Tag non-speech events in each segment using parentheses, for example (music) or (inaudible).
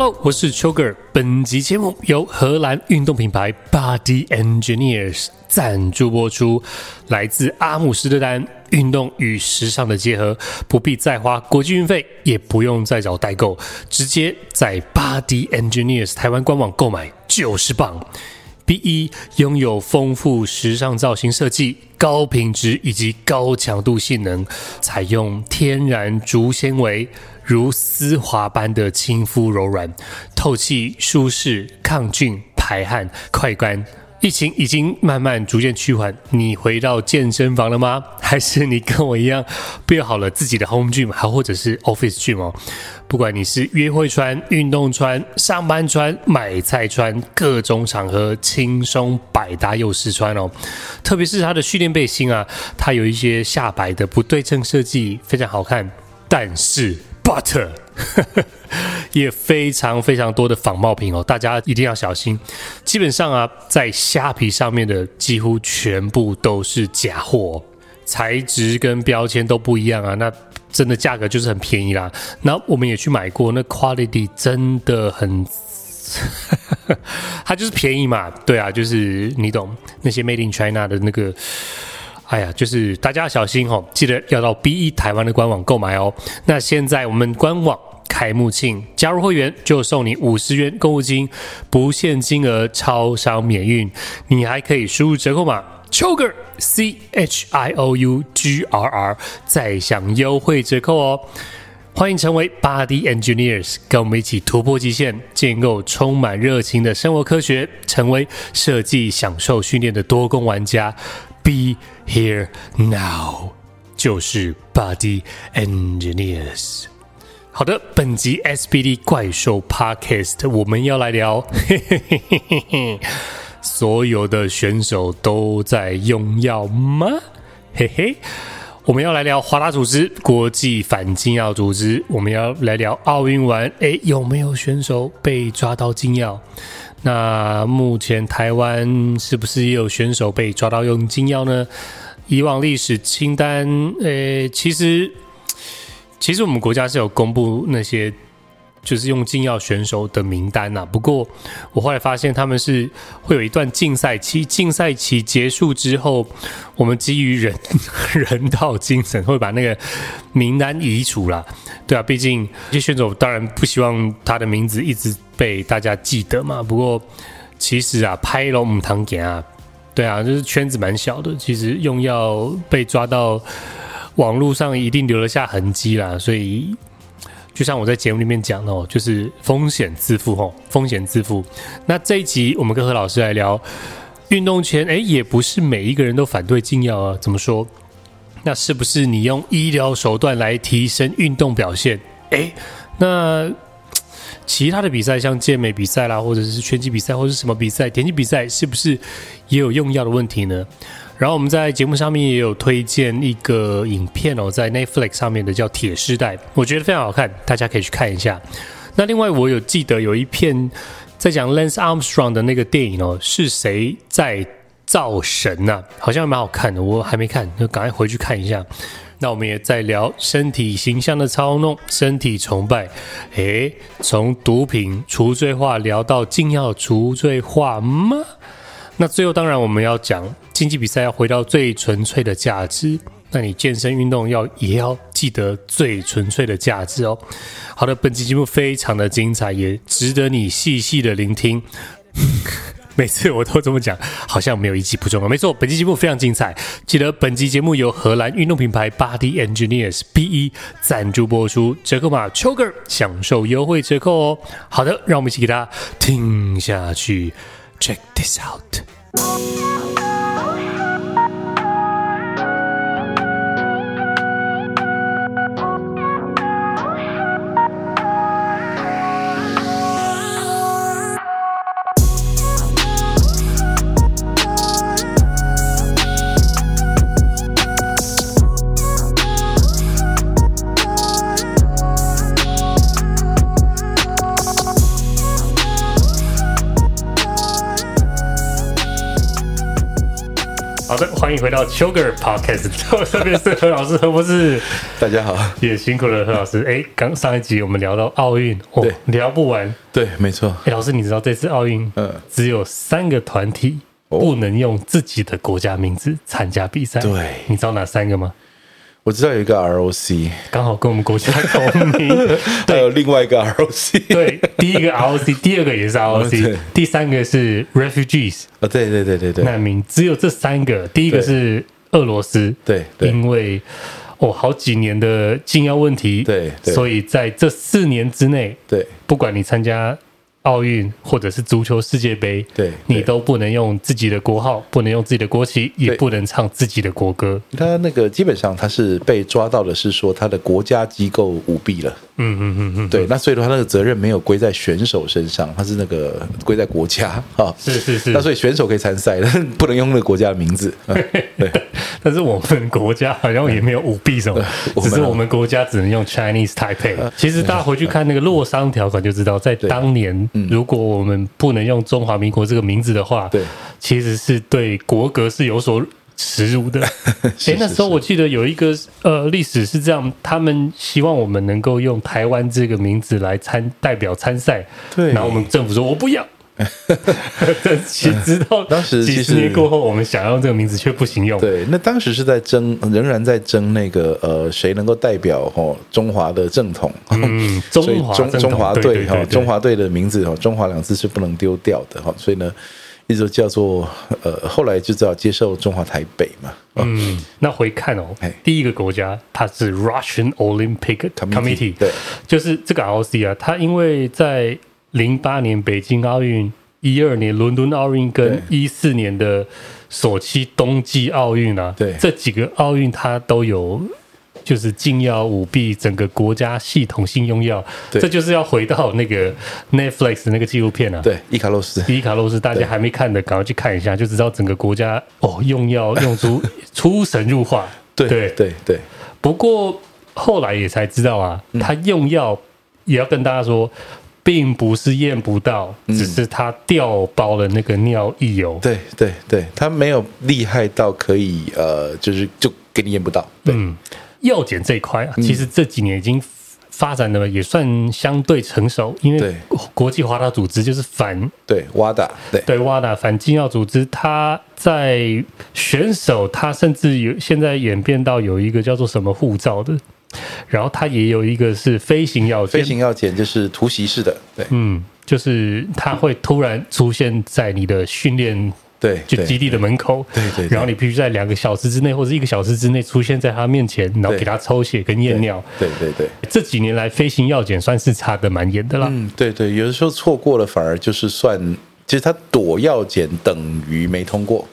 Hello，我是邱个。本集节目由荷兰运动品牌 Body Engineers 赞助播出。来自阿姆斯特丹，运动与时尚的结合，不必再花国际运费，也不用再找代购，直接在 Body Engineers 台湾官网购买就是棒。B 一拥有丰富时尚造型设计、高品质以及高强度性能，采用天然竹纤维。如丝滑般的亲肤柔软、透气舒适、抗菌排汗、快干。疫情已经慢慢逐渐趋缓，你回到健身房了吗？(laughs) 还是你跟我一样备好了自己的 home gym，还或者是 office gym 哦？不管你是约会穿、运动穿、上班穿、买菜穿，各种场合轻松百搭又实穿哦。特别是它的训练背心啊，它有一些下摆的不对称设计，非常好看。但是 But (laughs) 也非常非常多的仿冒品哦，大家一定要小心。基本上啊，在虾皮上面的几乎全部都是假货，材质跟标签都不一样啊。那真的价格就是很便宜啦。那我们也去买过，那 quality 真的很，(laughs) 它就是便宜嘛。对啊，就是你懂那些 Made in China 的那个。哎呀，就是大家小心哦，记得要到 B1 台湾的官网购买哦。那现在我们官网开幕庆，加入会员就送你五十元购物金，不限金额，超商免运。你还可以输入折扣码 CHIOUGER C H I O U G R R，再享优惠折扣哦。欢迎成为 Body Engineers，跟我们一起突破极限，建构充满热情的生活科学，成为设计享受训练的多工玩家。Be here now，就是 Body Engineers。好的，本集 SBD 怪兽 Podcast 我们要来聊，嘿嘿嘿嘿嘿，所有的选手都在用药吗？嘿嘿，我们要来聊华大组织国际反禁药组织，我们要来聊奥运完，诶，有没有选手被抓到禁药？那目前台湾是不是也有选手被抓到用禁药呢？以往历史清单，呃，其实其实我们国家是有公布那些就是用禁药选手的名单呐。不过我后来发现他们是会有一段竞赛期，竞赛期结束之后，我们基于人 (laughs) 人道精神会把那个名单移除了。对啊，毕竟这些选手当然不希望他的名字一直。被大家记得嘛？不过其实啊，拍龙母堂给啊，对啊，就是圈子蛮小的。其实用药被抓到，网络上一定留了下痕迹啦。所以，就像我在节目里面讲的哦，就是风险自负哦，风险自负。那这一集我们跟何老师来聊运动前，哎，也不是每一个人都反对禁药啊。怎么说？那是不是你用医疗手段来提升运动表现？哎，那。其他的比赛，像健美比赛啦，或者是拳击比赛，或者是什么比赛，田径比赛，是不是也有用药的问题呢？然后我们在节目上面也有推荐一个影片哦，在 Netflix 上面的叫《铁丝带》，我觉得非常好看，大家可以去看一下。那另外我有记得有一片在讲 Lance Armstrong 的那个电影哦，是谁在造神呐、啊？好像蛮好看的，我还没看，就赶快回去看一下。那我们也在聊身体形象的操弄、身体崇拜，诶，从毒品除罪化聊到禁药除罪化吗？那最后当然我们要讲竞技比赛要回到最纯粹的价值，那你健身运动要也要记得最纯粹的价值哦。好的，本期节目非常的精彩，也值得你细细的聆听。(laughs) 每次我都这么讲，好像没有一集不重要。没错，本期节目非常精彩。记得本期节目由荷兰运动品牌 Body Engineers B1 赞助播出，折扣码 CHIOGER 享受优惠折扣哦。好的，让我们一起给大家听下去。Check this out。Oh, 好的，欢迎回到 Sugar Podcast，(laughs) 这边是何老师何博士，大家好，也辛苦了何老师。哎，刚上一集我们聊到奥运，哦，对，聊不完，对，没错。哎，老师，你知道这次奥运，嗯，只有三个团体不能用自己的国家名字参加比赛，对，你知道哪三个吗？我知道有一个 ROC，刚好跟我们国家同名。(laughs) 还有另外一个 ROC，对，第一个 ROC，(laughs) 第二个也是 ROC，第三个是 Refugees。啊，对对对对对，难民只有这三个。第一个是俄罗斯，对，因为哦好几年的禁药问题，对，所以在这四年之内，对，不管你参加。奥运或者是足球世界杯，对，你都不能用自己的国号，不能用自己的国旗，也不能唱自己的国歌。他那个基本上他是被抓到的，是说他的国家机构舞弊了。嗯嗯嗯嗯，对。那所以的话，那个责任没有归在选手身上，他是那个归在国家 (laughs) 啊。是是是。那所以选手可以参赛，但 (laughs) 不能用那个国家的名字。(laughs) 对。但是我们国家好像也没有舞弊什么，只是我们国家只能用 Chinese Taipei。其实大家回去看那个洛桑条款就知道，在当年。如果我们不能用中华民国这个名字的话，对，其实是对国格是有所耻辱的。(laughs) 哎，那时候我记得有一个呃历史是这样，他们希望我们能够用台湾这个名字来参代表参赛，对，然后我们政府说我不要。(laughs) 但其实直到当时几十年过后，我们想要用这个名字却不行用。对，那当时是在争，仍然在争那个呃，谁能够代表哦中华的正统？嗯，中华中中华队哈，中华队的名字哈，中华两字是不能丢掉的哈。所以呢，一直叫做呃，后来就知道接受中华台北嘛。嗯，那回看哦，第一个国家它是 Russian Olympic Committee，对，就是这个 ROC 啊，它因为在零八年北京奥运、一二年伦敦奥运跟一四年的索契冬季奥运啊，对。这几个奥运它都有就是禁药舞弊，整个国家系统性用药，这就是要回到那个 Netflix 那个纪录片啊，对，伊卡洛斯，伊卡洛斯，大家还没看的，赶快去看一下，就知道整个国家哦用药 (laughs) 用出出神入化，对对。对对。不过后来也才知道啊，他用药也要跟大家说。并不是验不到，只是他调包了那个尿液油。对对对，他没有厉害到可以呃，就是就给你验不到。对，嗯，药检这一块啊，其实这几年已经发展的也算相对成熟，因为国际华大组织就是反对 WADA，对对 WADA 反禁药组织，他在选手他甚至有现在演变到有一个叫做什么护照的。然后它也有一个是飞行药检，飞行药检就是突袭式的，对，嗯，就是它会突然出现在你的训练对就基地的门口，对。对，对，然后你必须在两个小时之内或者一个小时之内出现在他面前，然后给他抽血跟验尿，对对对，对。这几年来飞行药检算是查的蛮严的啦，嗯，对对，有的时候错过了反而就是算，其实他躲药检等于没通过，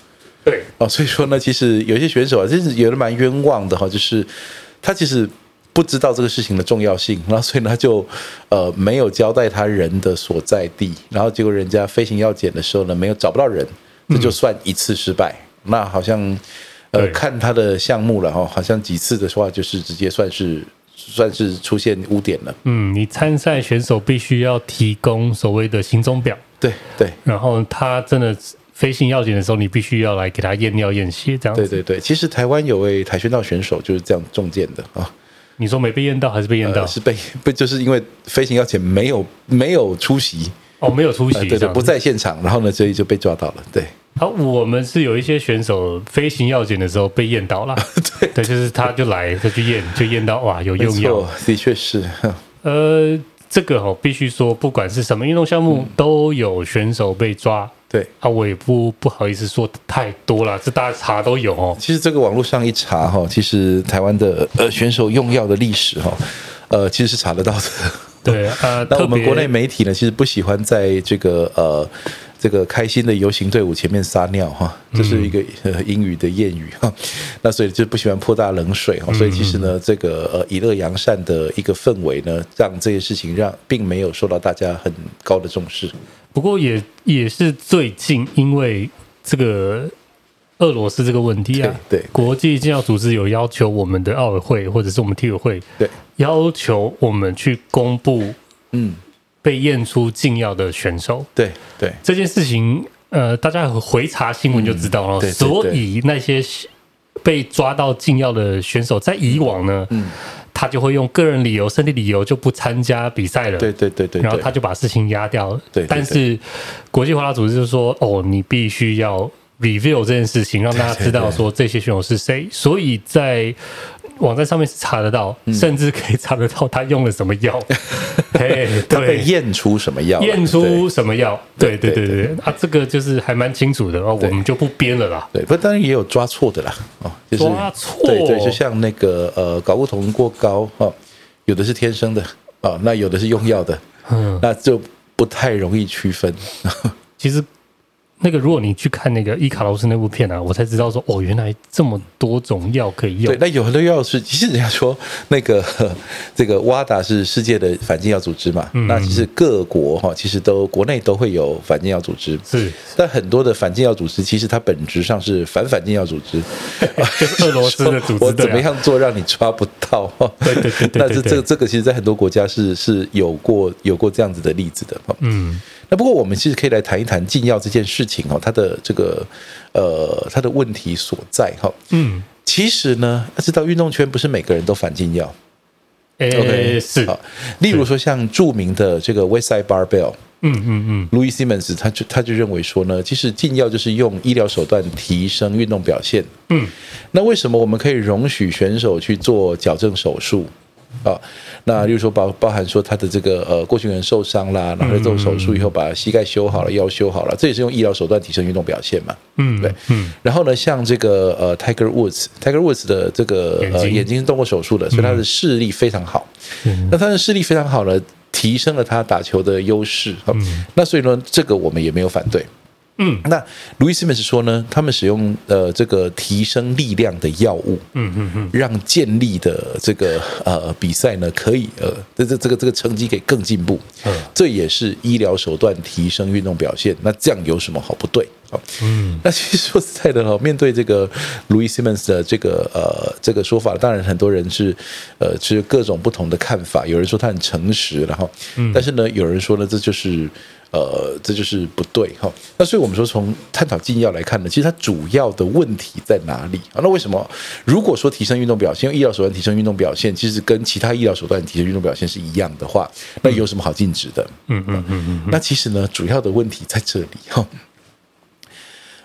对。哦，所以说呢，其实有些选手啊，其实有的蛮冤枉的哈，就是他其实。不知道这个事情的重要性，(laughs) 然后所以他就呃没有交代他人的所在地，然后结果人家飞行要检的时候呢，没有找不到人，这就算一次失败。嗯、那好像呃看他的项目了哈，好像几次的话就是直接算是算是出现污点了。嗯，你参赛选手必须要提供所谓的行踪表，对对，然后他真的飞行要检的时候，你必须要来给他验尿验血这样子。对对对，其实台湾有位跆拳道选手就是这样中箭的啊。你说没被验到还是被验到？呃、是被不就是因为飞行药检没有没有出席哦，没有出席，呃、对对，不在现场，然后呢，所以就被抓到了。对，好，我们是有一些选手飞行药检的时候被验到了，(laughs) 对，对，就是他就来他去验，就验到哇有用药，的确是。呃，这个哦，必须说，不管是什么运动项目，都有选手被抓。对啊，我也不不好意思说太多了，这大家查都有哦。其实这个网络上一查哈，其实台湾的呃选手用药的历史哈，呃其实是查得到的。对啊，(laughs) 那我们国内媒体呢，其实不喜欢在这个呃这个开心的游行队伍前面撒尿哈，这是一个呃英语的谚语哈。那所以就不喜欢泼大冷水哈。所以其实呢，这个呃以乐扬善的一个氛围呢，让这些事情让并没有受到大家很高的重视。不过也也是最近，因为这个俄罗斯这个问题啊，对，对。国际禁药组织有要求我们的奥委会或者是我们体委会，对，要求我们去公布，嗯，被验出禁药的选手，对对，这件事情呃，大家回查新闻就知道了。嗯、对对对，所以那些被抓到禁药的选手，在以往呢，嗯，他就会用个人理由、身体理由就不参加比赛了。对对对对，然后他就把事情压掉。了，对，对，但是国际滑拉组织就说：“哦，你必须要 review 这件事情，让大家知道说这些选手是谁。对对对”所以在网站上面是查得到，嗯、甚至可以查得到他用了什么药，(laughs) 嘿，他被验出什么药，验出什么药，对对对对，对，对。啊，这个就是还蛮清楚的哦，我们就不编了啦。对，不当然也有抓错的啦，哦，就是、抓错，对对，就像那个呃，睾固酮过高哦，有的是天生的哦，那有的是用药的，嗯，那就不太容易区分。(laughs) 其实。那个，如果你去看那个伊卡洛斯那部片啊，我才知道说，哦，原来这么多种药可以用。对，那有很多药是，其实人家说那个 (laughs) 这个 WADA 是世界的反禁药组织嘛，嗯、那其实各国哈，其实都国内都会有反禁药组织。是，但很多的反禁药组织，其实它本质上是反反禁药组织，(laughs) 就是俄罗斯的组织。我怎么样做让你抓不到？对对对对，对。但是这个这个，其实，在很多国家是是有过有过这样子的例子的。嗯。那不过我们其实可以来谈一谈禁药这件事情哦，它的这个呃，它的问题所在哈。嗯，其实呢，要知道运动圈不是每个人都反禁药。诶，okay, 是啊，例如说像著名的这个 Westside Barbell，嗯嗯嗯，Louis Simmons 他就他就认为说呢，其实禁药就是用医疗手段提升运动表现。嗯，那为什么我们可以容许选手去做矫正手术？啊，那例如说包包含说他的这个呃过去人受伤啦，然后做手术以后把膝盖修好了，腰修好了，这也是用医疗手段提升运动表现嘛。嗯，对，嗯。然后呢，像这个呃 Tiger Woods，Tiger Woods 的这个呃眼睛是动过手术的，所以他的视力非常好。嗯。那他的视力非常好呢，提升了他打球的优势。嗯。那所以呢，这个我们也没有反对。嗯，那 Louis Simmons 说呢，他们使用呃这个提升力量的药物，嗯嗯嗯，让建立的这个呃比赛呢可以呃这这这个这个成绩可以更进步，嗯，这也是医疗手段提升运动表现，那这样有什么好不对？嗯，那其实说实在的哈，(laughs) 面对这个 Louis Simmons 的这个呃这个说法，当然很多人是呃是各种不同的看法，有人说他很诚实，然后，嗯，但是呢，有人说呢，这就是。呃，这就是不对哈。那所以我们说，从探讨禁药来看呢，其实它主要的问题在哪里啊？那为什么如果说提升运动表现，用医疗手段提升运动表现，其实跟其他医疗手段提升运动表现是一样的话，那有什么好禁止的？嗯嗯嗯嗯。那其实呢，主要的问题在这里哈。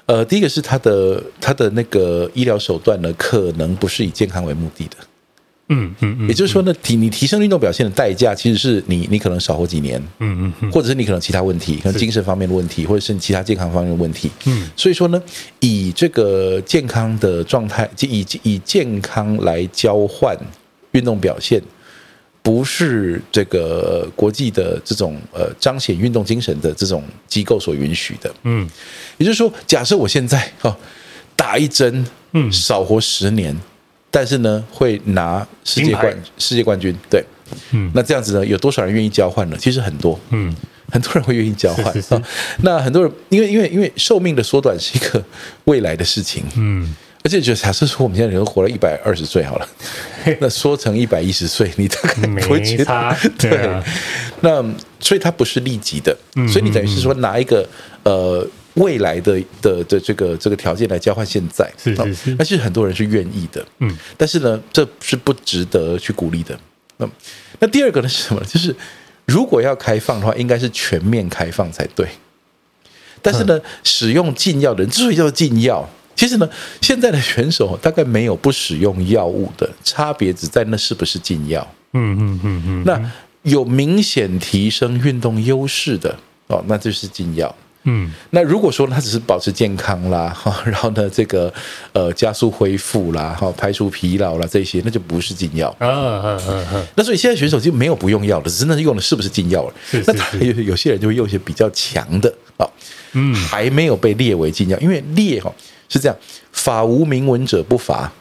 呃，第一个是它的它的那个医疗手段呢，可能不是以健康为目的的。嗯嗯嗯，也就是说呢，提你提升运动表现的代价，其实是你你可能少活几年，嗯嗯嗯，或者是你可能其他问题，可能精神方面的问题，或者是你其他健康方面的问题，嗯，所以说呢，以这个健康的状态，以以健康来交换运动表现，不是这个国际的这种呃彰显运动精神的这种机构所允许的，嗯，也就是说，假设我现在哦打一针，嗯，少活十年。但是呢，会拿世界冠世界冠军，对，嗯，那这样子呢，有多少人愿意交换呢？其实很多，嗯，很多人会愿意交换。那很多人，因为因为因为寿命的缩短是一个未来的事情，嗯，而且就假设说我们现在人活了一百二十岁好了，那缩成一百一十岁，你大概不会觉得，(laughs) 对，那所以它不是立即的，所以你等于是说拿一个呃。未来的的的这个这个条件来交换现在，是是是，那其实很多人是愿意的，嗯，但是呢，这是不值得去鼓励的。那那第二个呢是什么？就是如果要开放的话，应该是全面开放才对。但是呢，嗯、使用禁药的人之所以叫禁药，其实呢，现在的选手大概没有不使用药物的差别，只在那是不是禁药。嗯嗯嗯嗯。那有明显提升运动优势的哦，那就是禁药。嗯，那如果说他只是保持健康啦，(laughs) 哈，然后呢，这个呃加速恢复啦，哈，排除疲劳啦，这些那就不是禁药啊嗯嗯嗯！那所以现在选手就没有不用药的，只是那是用的是不是禁药了？是是是，那有有些人就会用一些比较强的啊，嗯，还没有被列为禁药，因为列哈是这样，法无明文者不罚。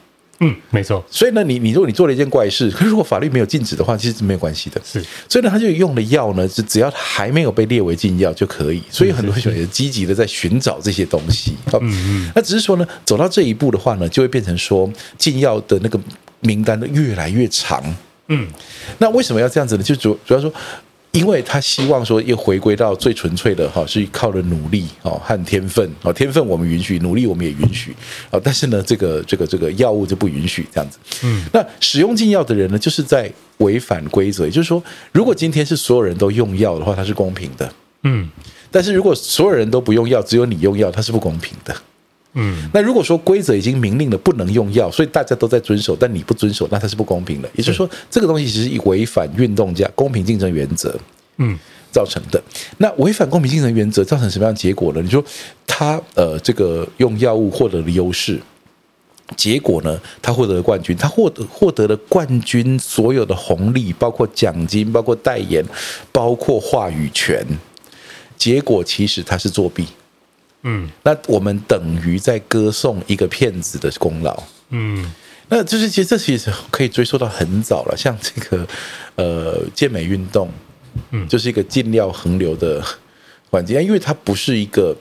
嗯，没错。所以呢，你你如果你做了一件怪事，可是如果法律没有禁止的话，其实是没有关系的。是，所以呢，他就用的药呢，只只要还没有被列为禁药就可以。所以很多选手也积极的在寻找这些东西。嗯嗯。那只是说呢，走到这一步的话呢，就会变成说禁药的那个名单越来越长。嗯。那为什么要这样子呢？就主主要说，因为他希望说又回归到最纯粹的哈，是靠着努力哦和天分哦，天分我们允许，努力我们也允许啊，但是呢，这个这个这个药物就不允许这样子。嗯，那使用禁药的人呢，就是在违反规则，也就是说，如果今天是所有人都用药的话，它是公平的。嗯，但是如果所有人都不用药，只有你用药，它是不公平的。嗯，那如果说规则已经明令了不能用药，所以大家都在遵守，但你不遵守，那它是不公平的。也就是说，这个东西其实是违反运动家公平竞争原则，嗯，造成的。那违反公平竞争原则造成什么样的结果呢？你说他呃，这个用药物获得了优势，结果呢，他获得了冠军，他获得获得了冠军所有的红利，包括奖金，包括代言，包括话语权。结果其实他是作弊。嗯，那我们等于在歌颂一个骗子的功劳。嗯，那就是其实这其实可以追溯到很早了，像这个呃健美运动，嗯，就是一个禁料横流的环境，因为它不是一个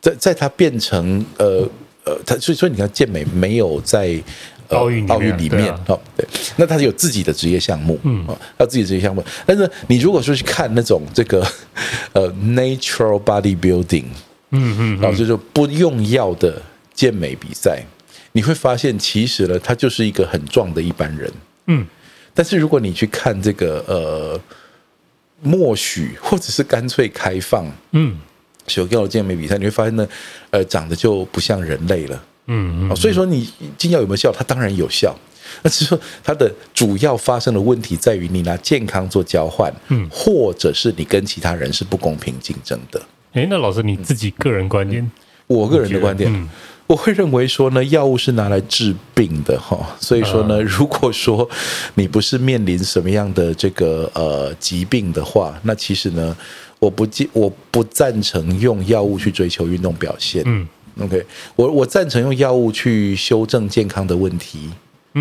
在在它变成呃呃，它所以说你看健美没有在奥运奥运里面哦，对，那它有自己的职业项目，嗯，它自己的职业项目，但是你如果说去看那种这个呃 natural bodybuilding。嗯嗯，然后就是不用药的健美比赛，你会发现其实呢，他就是一个很壮的一般人。嗯，但是如果你去看这个呃，默许或者是干脆开放，嗯，使用药的健美比赛，你会发现呢，呃，长得就不像人类了。嗯嗯，所以说你禁药有没有效？它当然有效，(laughs) 那只是说它的主要发生的问题在于你拿健康做交换，嗯，或者是你跟其他人是不公平竞争的。哎，那老师你自己个人观点？我个人的观点，嗯、我会认为说呢，药物是拿来治病的哈，所以说呢，如果说你不是面临什么样的这个呃疾病的话，那其实呢，我不赞我不赞成用药物去追求运动表现。嗯，OK，我我赞成用药物去修正健康的问题，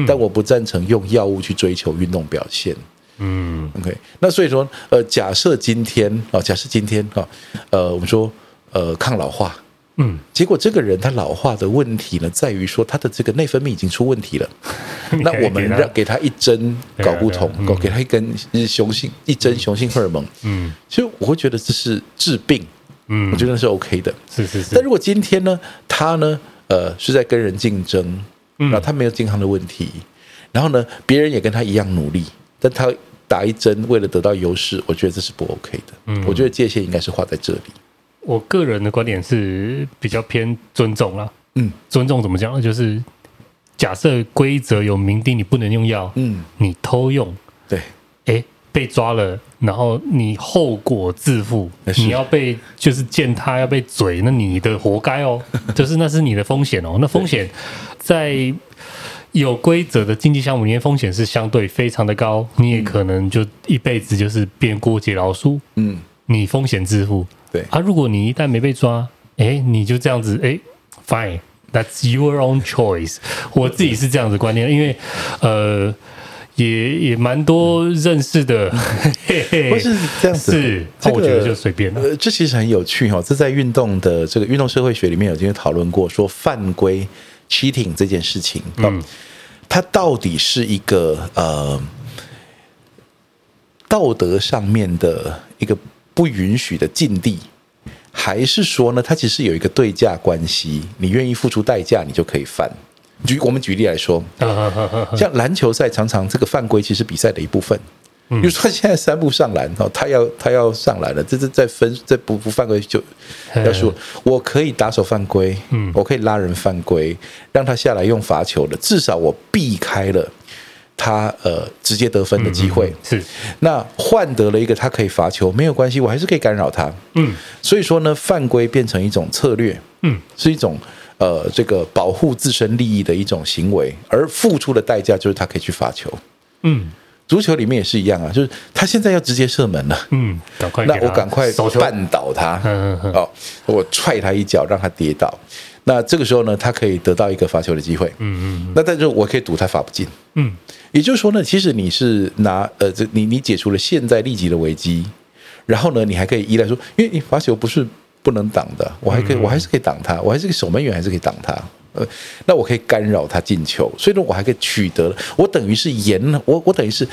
但我不赞成用药物去追求运动表现。嗯，OK，那所以说，呃，假设今天啊，假设今天啊，呃，我们说，呃，抗老化，嗯，结果这个人他老化的问题呢，在于说他的这个内分泌已经出问题了，(laughs) 那我们让给他一针睾固酮，给他一根雄性一针雄性荷尔蒙，嗯，其实我会觉得这是治病，嗯，我觉得是 OK 的，是是是。但如果今天呢，他呢，呃，是在跟人竞争，然后他没有健康的问题，然后呢，别人也跟他一样努力。但他打一针为了得到优势，我觉得这是不 OK 的。嗯，我觉得界限应该是画在这里。我个人的观点是比较偏尊重啦。嗯，尊重怎么讲呢？就是假设规则有明定，你不能用药。嗯，你偷用，对，哎，被抓了，然后你后果自负，你要被就是见他要被嘴，那你的活该哦。就是那是你的风险哦。那风险在。有规则的竞技项目里面风险是相对非常的高，你也可能就一辈子就是变过街老鼠。嗯，你风险自负。对啊，如果你一旦没被抓，哎，你就这样子，哎，fine，that's your own choice。我自己是这样子观念，因为呃，也也蛮多认识的，(laughs) 不是这样子，是，这个、我觉得就随便了。呃，这其实很有趣哈，这在运动的这个运动社会学里面有经讨论过，说犯规。Cheating 这件事情，嗯，它到底是一个呃道德上面的一个不允许的禁地，还是说呢，它其实有一个对价关系？你愿意付出代价，你就可以犯。举我们举例来说，(laughs) 像篮球赛，常常这个犯规其实比赛的一部分。比如说现在三步上篮哦，他要他要上篮了，这是在分在不不犯规就要说，我可以打手犯规，嗯，我可以拉人犯规，让他下来用罚球的，至少我避开了他呃直接得分的机会。是，那换得了一个他可以罚球，没有关系，我还是可以干扰他。嗯，所以说呢，犯规变成一种策略，嗯，是一种呃这个保护自身利益的一种行为，而付出的代价就是他可以去罚球。嗯。足球里面也是一样啊，就是他现在要直接射门了，嗯，赶快，那我赶快绊倒他，哦，我踹他一脚让他跌倒，那这个时候呢，他可以得到一个罚球的机会，嗯嗯，那但是我可以赌他罚不进，嗯，也就是说呢，其实你是拿呃，这你你解除了现在立即的危机，然后呢，你还可以依赖说，因为你罚球不是不能挡的，我还可以，我还是可以挡他，我还是个守门员，还是可以挡他。呃，那我可以干扰他进球，所以呢，我还可以取得，我等于是延了，我我等于是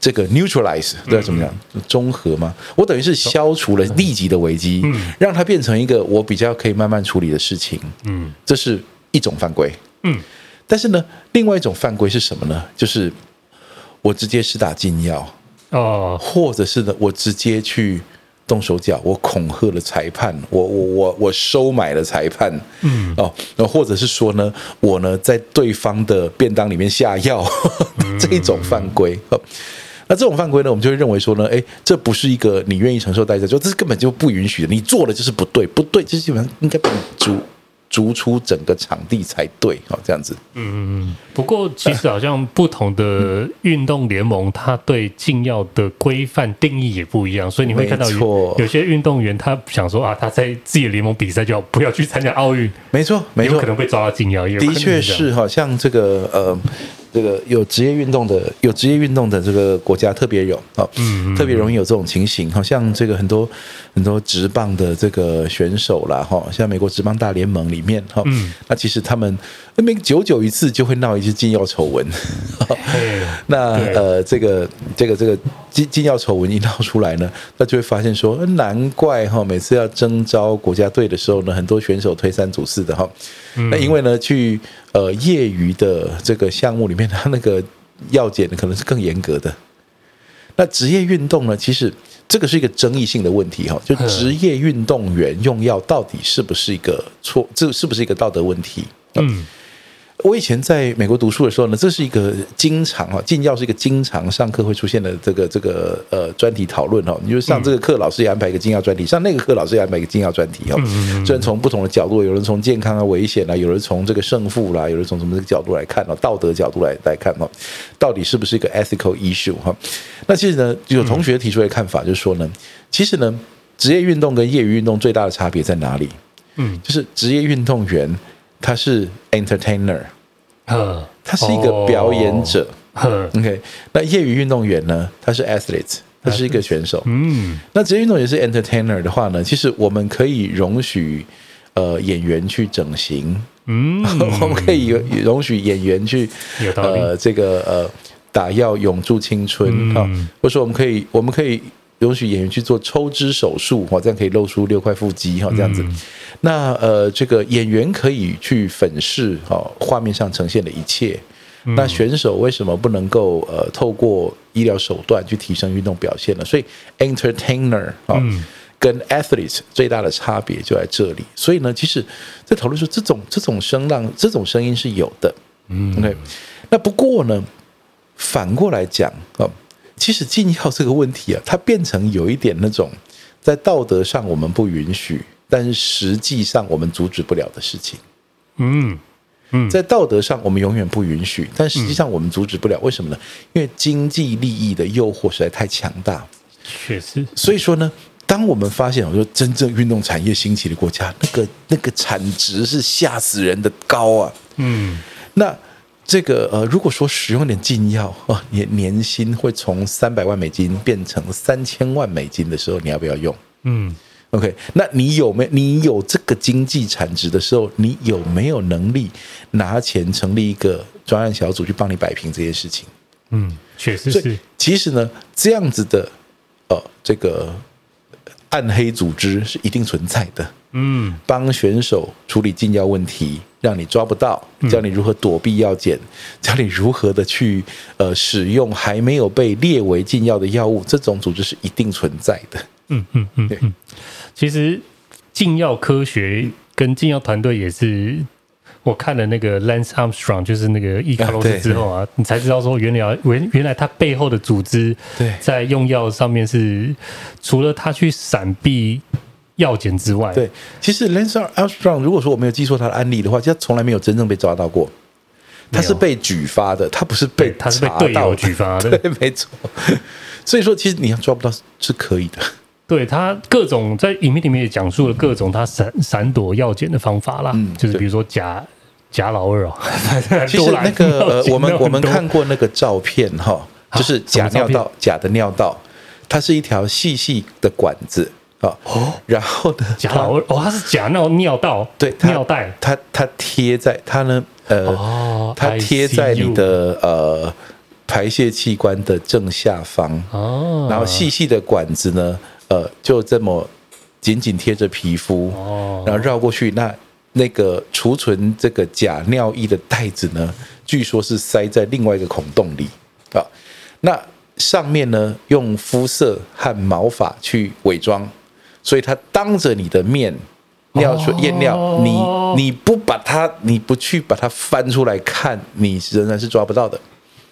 这个 neutralize 对怎么讲？综合吗？我等于是消除了立即的危机，让它变成一个我比较可以慢慢处理的事情。嗯，这是一种犯规。嗯，但是呢，另外一种犯规是什么呢？就是我直接施打禁药哦，或者是呢，我直接去。动手脚，我恐吓了裁判，我我我我收买了裁判，嗯。哦，那或者是说呢，我呢在对方的便当里面下药，(laughs) 这一种犯规，哦，那这种犯规呢，我们就会认为说呢，哎，这不是一个你愿意承受代价，就这是根本就不允许的，你做了就是不对，不对，这基本上应该被逐逐出整个场地才对，好，这样子。嗯嗯嗯。不过，其实好像不同的运动联盟，它对禁药的规范定义也不一样，所以你会看到有有些运动员他想说啊，他在自己的联盟比赛就要不要去参加奥运。没错，没错，有可能被抓到禁药。的确是哈，像这个呃。这个有职业运动的，有职业运动的这个国家特别有啊，特别容易有这种情形。好像这个很多很多职棒的这个选手啦，哈，像美国职棒大联盟里面哈，那其实他们那边久久一次就会闹一些禁药丑闻。(laughs) 那呃，这个这个这个禁禁药丑闻一闹出来呢，(laughs) 那就会发现说，难怪哈，每次要征召国家队的时候呢，很多选手推三阻四的哈。那因为呢，去呃业余的这个项目里面，他那个药检可能是更严格的。那职业运动呢，其实这个是一个争议性的问题哈，就职业运动员用药到底是不是一个错，这是不是一个道德问题？嗯。我以前在美国读书的时候呢，这是一个经常啊，禁药是一个经常上课会出现的这个这个呃专题讨论哈。你就上这个课，老师也安排一个禁药专题；上那个课，老师也安排一个禁药专题哈。虽然从不同的角度，有人从健康啊、危险啊，有人从这个胜负啦，有人从什么这个角度来看哦，道德角度来来看哦，到底是不是一个 ethical issue 哈？那其实呢，有同学提出来的看法，就是说呢，其实呢，职业运动跟业余运动最大的差别在哪里？嗯，就是职业运动员他是 entertainer。呵，他是一个表演者。呵，OK，那业余运动员呢？他是 athlete，他是一个选手。嗯，那职业运动员是 entertainer 的话呢？其实我们可以容许呃演员去整形。嗯，(laughs) 我们可以容许演员去呃这个呃打药永驻青春啊，或者说我们可以我们可以容许演员去做抽脂手术，哈，这样可以露出六块腹肌，哈，这样子。那呃，这个演员可以去粉饰哦，画面上呈现的一切。那选手为什么不能够呃，透过医疗手段去提升运动表现呢？所以，entertainer 啊，跟 athlete 最大的差别就在这里。所以呢，其实，在讨论说这种这种声浪，这种声音是有的。嗯，OK。那不过呢，反过来讲啊，其实禁药这个问题啊，它变成有一点那种在道德上我们不允许。但是实际上我们阻止不了的事情，嗯嗯，在道德上我们永远不允许，但实际上我们阻止不了。为什么呢？因为经济利益的诱惑实在太强大。确实，所以说呢，当我们发现我说真正运动产业兴起的国家，那个那个产值是吓死人的高啊。嗯，那这个呃，如果说使用点禁药啊，(laughs) 年年薪会从三百万美金变成三千万美金的时候，你要不要用？嗯。OK，那你有没有你有这个经济产值的时候，你有没有能力拿钱成立一个专案小组去帮你摆平这些事情？嗯，确实是。其实呢，这样子的呃，这个暗黑组织是一定存在的。嗯，帮选手处理禁药问题，让你抓不到，教你如何躲避药检，教你如何的去呃使用还没有被列为禁药的药物，这种组织是一定存在的。嗯嗯嗯，对。其实禁药科学跟禁药团队也是，我看了那个 Lance Armstrong，就是那个伊卡洛斯之后啊，你才知道说原来原原来他背后的组织在用药上面是除了他去闪避药检之外，对，其实 Lance Armstrong 如果说我没有记错他的案例的话，其实他从来没有真正被抓到过，他是被举发的，他不是被他是被队友举发的，(laughs) 对，没错。所以说，其实你要抓不到是可以的。对他各种在影片里面也讲述了各种他闪闪躲药检的方法啦，嗯、就是比如说假假老二哦。(laughs) 其实那个呃，我们我们看过那个照片哈，就是假尿道假的尿道，它是一条细细的管子啊。哦，然后呢，假老二哦，它是假尿尿道，对，尿袋，它它贴在它呢呃，它贴在你的呃。排泄器官的正下方哦，然后细细的管子呢，呃，就这么紧紧贴着皮肤，哦，然后绕过去，那那个储存这个假尿液的袋子呢，据说是塞在另外一个孔洞里啊，那上面呢用肤色和毛发去伪装，所以他当着你的面。尿出验尿，你你不把它，你不去把它翻出来看，你仍然是抓不到的。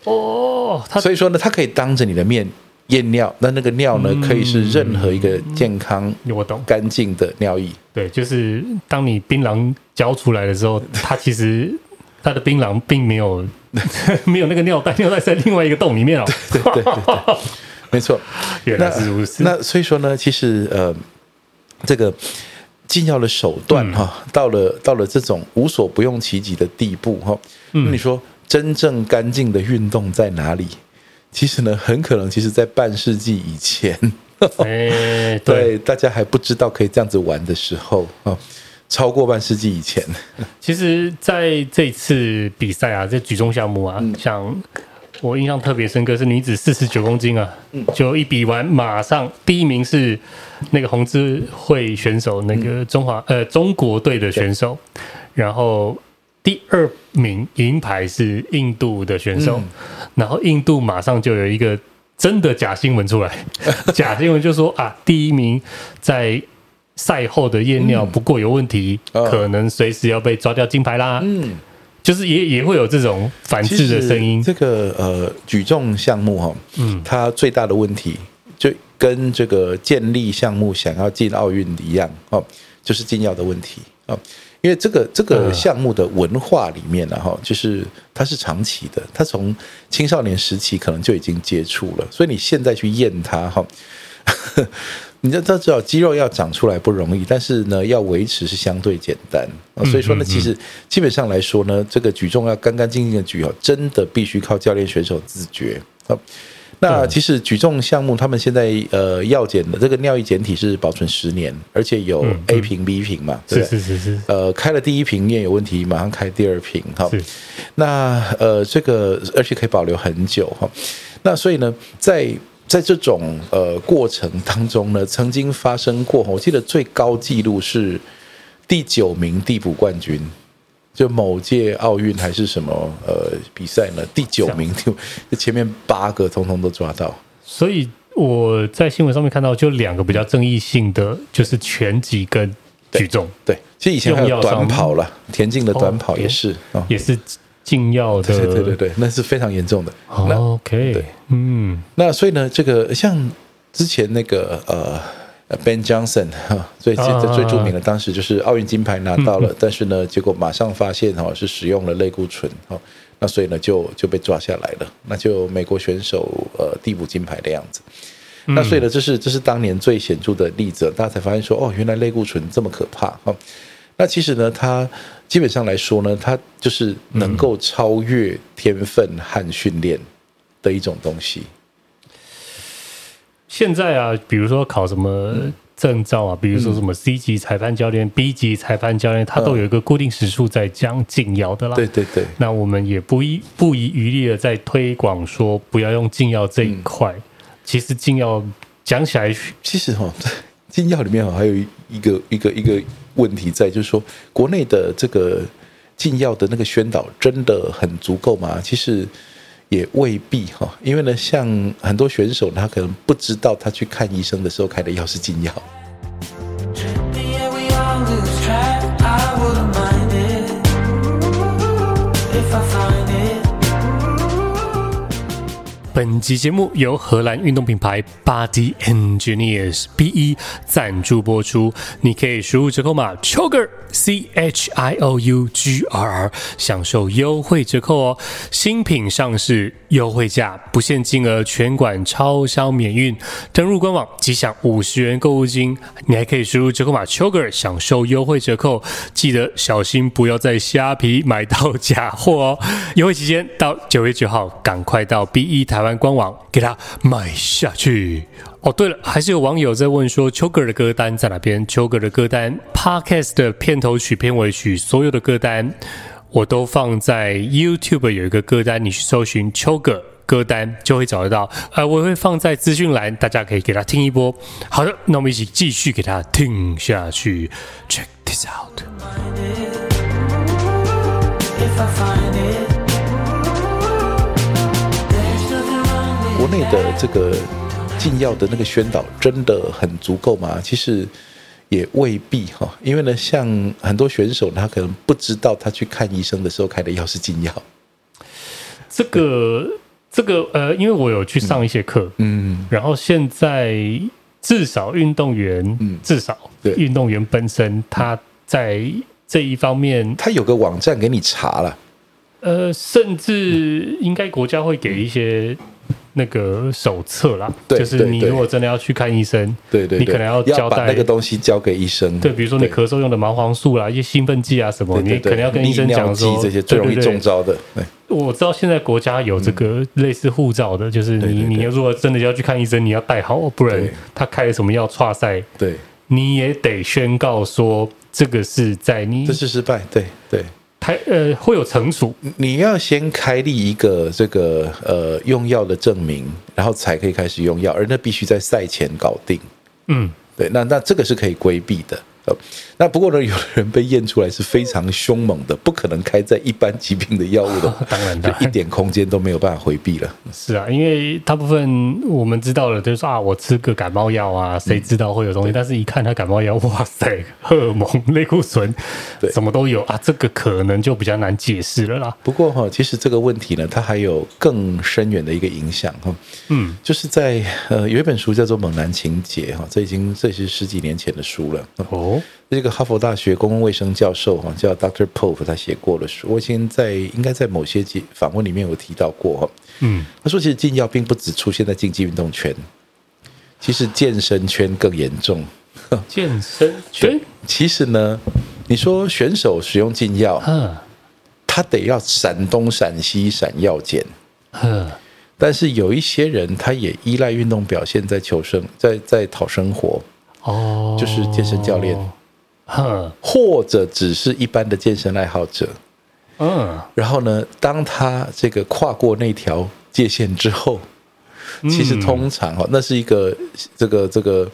哦，所以说呢，它可以当着你的面验尿，那那个尿呢，可以是任何一个健康、我懂、干净的尿液。对，就是当你槟榔交出来的时候，(laughs) 它其实它的槟榔并没有 (laughs) 没有那个尿袋，尿袋在另外一个洞里面哦。对对对对，对，没错，(laughs) 原来是如此。那，那所以说呢，其实呃，这个。禁药的手段哈，到了到了这种无所不用其极的地步哈。那你说真正干净的运动在哪里？其实呢，很可能其实在半世纪以前，哎，(laughs) 对，大家还不知道可以这样子玩的时候啊，超过半世纪以前。其实在这次比赛啊，这举重项目啊，像。我印象特别深刻是女子四十九公斤啊，就一比完，马上第一名是那个红之会选手，那个中华呃中国队的选手，然后第二名银牌是印度的选手，然后印度马上就有一个真的假新闻出来，(laughs) 假新闻就说啊，第一名在赛后的验尿不过有问题，可能随时要被抓掉金牌啦。嗯。就是也也会有这种反制的声音。这个呃举重项目哈，嗯，它最大的问题就跟这个健力项目想要进奥运一样哦，就是禁药的问题啊。因为这个这个项目的文化里面呢哈，就是它是长期的，它从青少年时期可能就已经接触了，所以你现在去验它哈。(laughs) 你就知道肌肉要长出来不容易，但是呢，要维持是相对简单。所以说呢，其实基本上来说呢，这个举重要干干净净的举哦，真的必须靠教练选手自觉。那其实举重项目他们现在呃药检的这个尿液检体是保存十年，而且有 A 瓶 B 瓶嘛，对，是是是。呃，开了第一瓶验有问题，马上开第二瓶哈。那呃这个而且可以保留很久哈。那所以呢，在在这种呃过程当中呢，曾经发生过，我记得最高纪录是第九名递补冠军，就某届奥运还是什么呃比赛呢？第九名就前面八个通通都抓到。所以我在新闻上面看到，就两个比较争议性的，就是拳击跟举重。对，其实以前还有短跑了，田径的短跑也是，哦、也是。禁药的，对对对对，那是非常严重的。OK，对，嗯，那所以呢，这个像之前那个呃，Ben Johnson 哈，最最最著名的，当时就是奥运金牌拿到了，但是呢，结果马上发现哈是使用了类固醇哈，那所以呢就就被抓下来了，那就美国选手呃递补金牌的样子。那所以呢，这是这是当年最显著的例子，大家才发现说哦，原来类固醇这么可怕哈。那其实呢，它基本上来说呢，它就是能够超越天分和训练的一种东西。现在啊，比如说考什么证照啊，比如说什么 C 级裁判教练、B 级裁判教练，他都有一个固定时数在讲禁药的啦。对对对。那我们也不遗不遗余力的在推广说不要用禁药这一块。其实禁药讲起来，其实哈，(laughs) 禁药里面哈还有一个一个一个。问题在就是说，国内的这个禁药的那个宣导真的很足够吗？其实也未必哈，因为呢，像很多选手他可能不知道他去看医生的时候开的药是禁药。本集节目由荷兰运动品牌 Body Engineers BE 赞助播出。你可以输入折扣码 Choger C H I O U G R R 享受优惠折扣哦。新品上市，优惠价不限金额，全馆超销免运。登入官网即享五十元购物金。你还可以输入折扣码 Choger 享受优惠折扣。记得小心不要在虾皮买到假货哦。优惠期间到九月九号，赶快到 BE 台。台湾官网给它买下去哦。对了，还是有网友在问说，秋哥的歌单在哪边？秋哥的歌单，Podcast 的片头曲、片尾曲，所有的歌单我都放在 YouTube 有一个歌单，你去搜寻秋哥歌单，就会找得到。呃，我会放在资讯栏，大家可以给他听一波。好的，那我们一起继续给他听下去。Check this out。国内的这个禁药的那个宣导真的很足够吗？其实也未必哈，因为呢，像很多选手，他可能不知道他去看医生的时候开的药是禁药。这个这个呃，因为我有去上一些课，嗯，然后现在至少运动员，嗯，至少对运动员本身他在这一方面，他有个网站给你查了，呃，甚至应该国家会给一些。那个手册啦，就是你如果真的要去看医生，对对，你可能要交代那个东西交给医生。对，比如说你咳嗽用的麻黄素啦，一些兴奋剂啊什么，你可能要跟医生讲说，这些最容易中招的。我知道现在国家有这个类似护照的，就是你你如果真的要去看医生，你要带好，不然他开了什么药剉赛，对，你也得宣告说这个是在你这是失败，对对。还呃会有惩处，你要先开立一个这个呃用药的证明，然后才可以开始用药，而那必须在赛前搞定。嗯，对，那那这个是可以规避的。那不过呢，有的人被验出来是非常凶猛的，不可能开在一般疾病的药物的，(laughs) 当然的，一点空间都没有办法回避了。是啊，因为大部分我们知道了，就是说啊，我吃个感冒药啊，谁知道会有东西？嗯、但是一看他感冒药，哇塞，(laughs) 荷尔蒙、类固醇，对，什么都有啊，这个可能就比较难解释了啦。不过哈，其实这个问题呢，它还有更深远的一个影响哈。嗯，就是在呃有一本书叫做《猛男情结》哈，这已经这是十几年前的书了哦。这个哈佛大学公共卫生教授哈叫 Dr. Pope，他写过了书，我以前在应该在某些访问里面有提到过哈。嗯，他说其实禁药并不只出现在竞技运动圈，其实健身圈更严重。(laughs) 健身圈其实呢，你说选手使用禁药，他得要闪东闪西闪药检，但是有一些人他也依赖运动表现在求生，在在讨生活。哦，就是健身教练，或者只是一般的健身爱好者，嗯，然后呢，当他这个跨过那条界限之后，其实通常哈，那是一个这个这个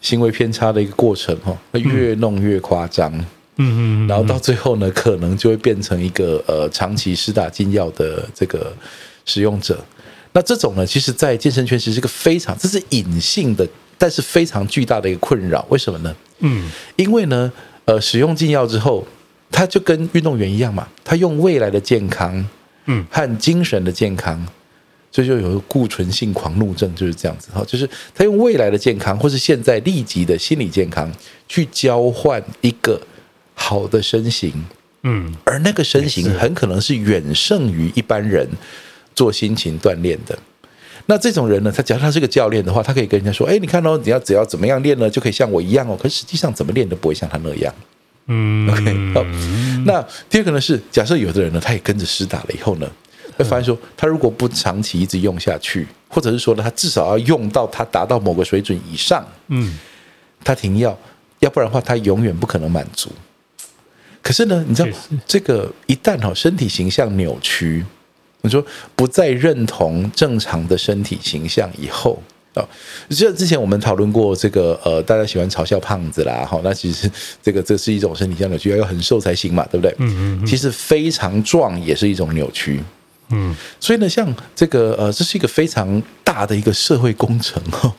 行为偏差的一个过程哈，越弄越夸张，嗯嗯，然后到最后呢，可能就会变成一个呃长期施打禁药的这个使用者。那这种呢，其实，在健身圈其实是一个非常，这是隐性的。但是非常巨大的一个困扰，为什么呢？嗯，因为呢，呃，使用禁药之后，他就跟运动员一样嘛，他用未来的健康，嗯，和精神的健康，所以就有个固醇性狂怒症就是这样子哈，就是他用未来的健康，或是现在立即的心理健康，去交换一个好的身形，嗯，而那个身形很可能是远胜于一般人做心情锻炼的。那这种人呢，他假如他是个教练的话，他可以跟人家说：“哎，你看哦，你要只要怎么样练呢，就可以像我一样哦。”可是实际上怎么练都不会像他那样。嗯，OK。好，那第二个呢是，假设有的人呢，他也跟着施打了以后呢，会发现说，他如果不长期一直用下去，或者是说呢，他至少要用到他达到某个水准以上，嗯，他停药，要不然的话，他永远不可能满足。可是呢，你知道这个一旦哈身体形象扭曲。你说不再认同正常的身体形象以后啊，这之前我们讨论过这个呃，大家喜欢嘲笑胖子啦，哈，那其实这个这是一种身体上的扭曲，要很瘦才行嘛，对不对？嗯嗯。其实非常壮也是一种扭曲，嗯。所以呢，像这个呃，这是一个非常大的一个社会工程哈。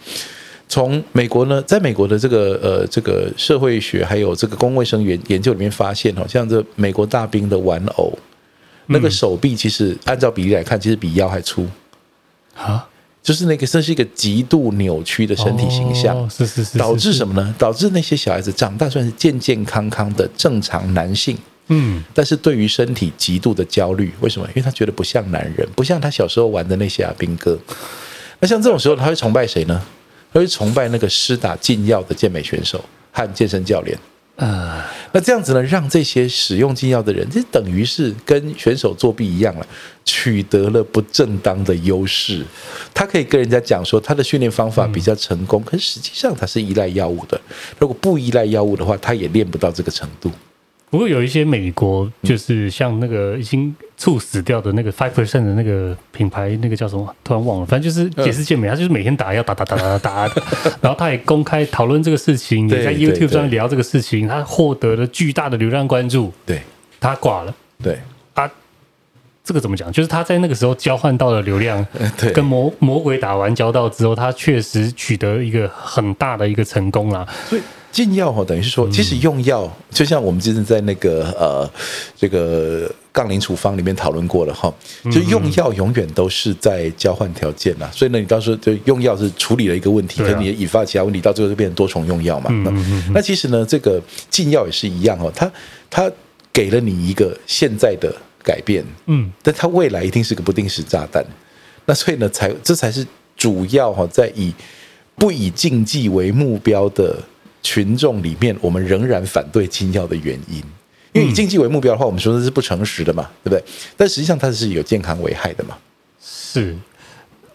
从美国呢，在美国的这个呃这个社会学还有这个公共卫生研研究里面发现，好像这美国大兵的玩偶。那个手臂其实按照比例来看，其实比腰还粗啊！就是那个，这是一个极度扭曲的身体形象，是是是，导致什么呢？导致那些小孩子长大算是健健康康的正常男性，嗯，但是对于身体极度的焦虑，为什么？因为他觉得不像男人，不像他小时候玩的那些阿兵哥。那像这种时候，他会崇拜谁呢？他会崇拜那个施打禁药的健美选手和健身教练。啊，那这样子呢，让这些使用禁药的人，这等于是跟选手作弊一样了，取得了不正当的优势。他可以跟人家讲说他的训练方法比较成功，可是实际上他是依赖药物的。如果不依赖药物的话，他也练不到这个程度。不过有一些美国就是像那个已经猝死掉的那个 five percent 的那个品牌，那个叫什么？突然忘了。反正就是也是健美，他就是每天打药打打打打打打，然后他也公开讨论这个事情，也在 YouTube 上面聊这个事情，他获得了巨大的流量关注。对，他挂了。对啊，这个怎么讲？就是他在那个时候交换到了流量，(laughs) 对，跟魔魔鬼打完交道之后，他确实取得一个很大的一个成功啦。所以。禁药哈，等于是说，其实用药就像我们之前在那个呃这个杠铃处方里面讨论过了哈，就用药永远都是在交换条件呐。所以呢，你到时候就用药是处理了一个问题，可你引发其他问题，到最后就变成多重用药嘛。那那其实呢，这个禁药也是一样哦，它它给了你一个现在的改变，嗯，但它未来一定是个不定时炸弹。那所以呢，才这才是主要哈，在以不以禁忌为目标的。群众里面，我们仍然反对禁药的原因，因为以禁忌为目标的话，我们说的是不诚实的嘛，对不对？但实际上它是有健康危害的嘛。是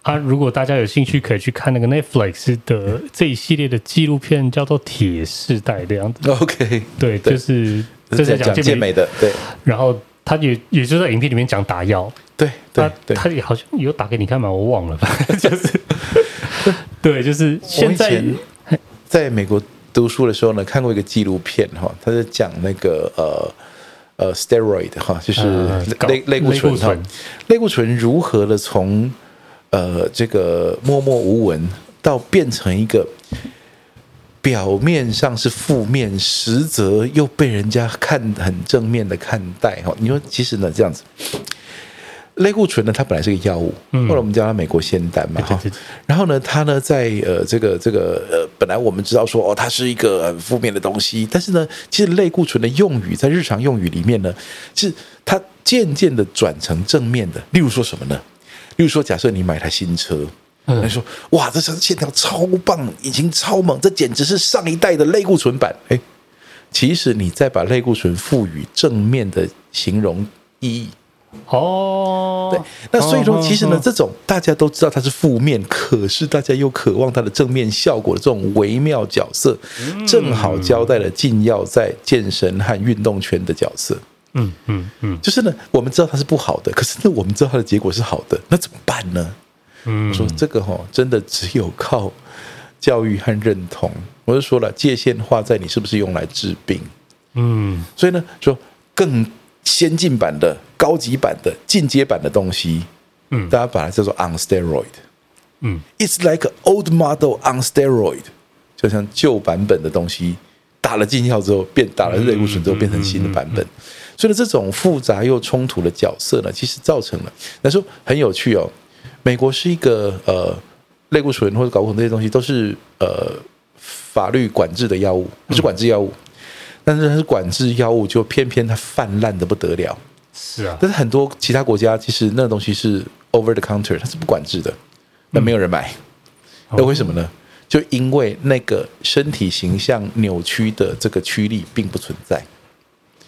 啊，如果大家有兴趣，可以去看那个 Netflix 的这一系列的纪录片，叫做《铁世代》这样子。OK，对，就是这是讲健美的，对。然后他也也就在影片里面讲打药，对，他，他也好像有打给你看嘛，我忘了，(laughs) 就是对，就是现在在美国。读书的时候呢，看过一个纪录片哈，他在讲那个呃呃，steroid 哈，就是类类固醇哈，类固醇如何的从呃这个默默无闻到变成一个表面上是负面，实则又被人家看很正面的看待哈。你说其实呢这样子。类固醇呢，它本来是个药物，后来我们叫它美国仙丹嘛哈。然后呢，它呢在呃这个这个呃，本来我们知道说哦，它是一个很负面的东西，但是呢，其实类固醇的用语在日常用语里面呢，是它渐渐的转成正面的。例如说什么呢？例如说，假设你买台新车，你说哇，这车线条超棒，引擎超猛，这简直是上一代的类固醇版。哎，其实你再把类固醇赋予正面的形容意义。哦，对，那所以说，其实呢，这种大家都知道它是负面，可是大家又渴望它的正面效果的这种微妙角色，正好交代了禁药在健身和运动圈的角色。嗯嗯嗯，就是呢，我们知道它是不好的，可是呢，我们知道它的结果是好的，那怎么办呢？嗯，我说这个哈，真的只有靠教育和认同。我就说了，界限画在你是不是用来治病？嗯，所以呢，说更。先进版的、高级版的、进阶版的东西，嗯，大家把它叫做 on steroid，嗯，it's like an old model on steroid，就像旧版本的东西打了禁药之后变打了类固醇之后变成新的版本，所以呢，这种复杂又冲突的角色呢，其实造成了，来说很有趣哦。美国是一个呃，类固醇或者睾固酮这些东西都是呃法律管制的药物，不是管制药物。但是它是管制药物，就偏偏它泛滥的不得了。是啊，但是很多其他国家其实那个东西是 over the counter，它是不管制的，那没有人买。那为什么呢？就因为那个身体形象扭曲的这个驱力并不存在。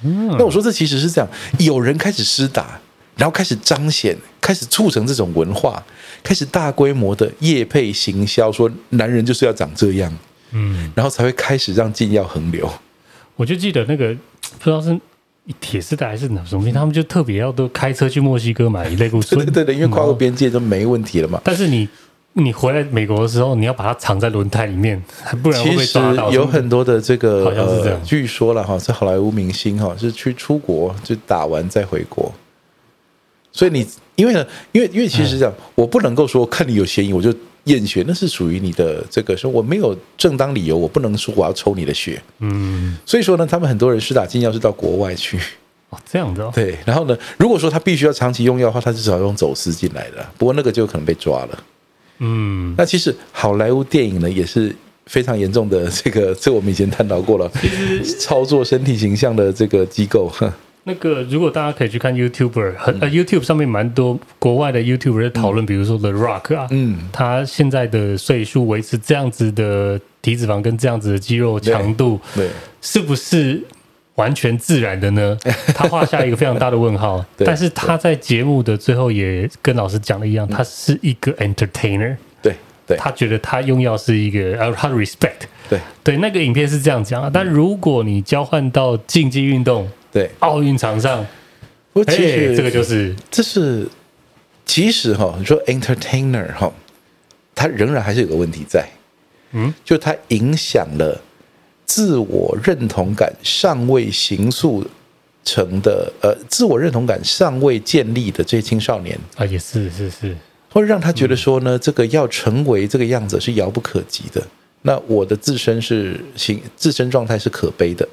嗯那我说这其实是这样，有人开始施打，然后开始彰显，开始促成这种文化，开始大规模的业配行销，说男人就是要长这样，嗯，然后才会开始让禁药横流。我就记得那个不知道是铁丝带还是哪什么，他们就特别要都开车去墨西哥买一类固醇，对对对，因为跨过边界就没问题了嘛。但是你你回来美国的时候，你要把它藏在轮胎里面，不然会被抓到。有很多的这个好像是这样，据说了哈，在好莱坞明星哈，是去出国就打完再回国。所以你因为呢，因为因为其实是这样，我不能够说看你有嫌疑我就。验血那是属于你的这个说我没有正当理由，我不能说我要抽你的血。嗯，所以说呢，他们很多人施打禁药是到国外去哦，这样子哦。对，然后呢，如果说他必须要长期用药的话，他至少用走私进来的，不过那个就可能被抓了。嗯，那其实好莱坞电影呢也是非常严重的这个，这我们以前探讨过了，操作身体形象的这个机构。那个，如果大家可以去看 YouTuber，很呃 YouTube 上面蛮多国外的 YouTuber 在讨论，比如说 The Rock 啊，嗯，他现在的岁数维持这样子的体脂肪跟这样子的肌肉强度，对，是不是完全自然的呢？(laughs) 他画下一个非常大的问号。(laughs) 但是他在节目的最后也跟老师讲的一样，他是一个 entertainer，对，对，他觉得他用药是一个呃，respect，对，对，那个影片是这样讲啊。但如果你交换到竞技运动，对，奥运场上，不过其实这个就是，这是其实哈，你说 entertainer 哈，他仍然还是有个问题在，嗯，就他影响了自我认同感尚未形塑成的，呃，自我认同感尚未建立的这些青少年。啊，也是是是，会让他觉得说呢，这个要成为这个样子是遥不可及的。那我的自身是形自身状态是可悲的，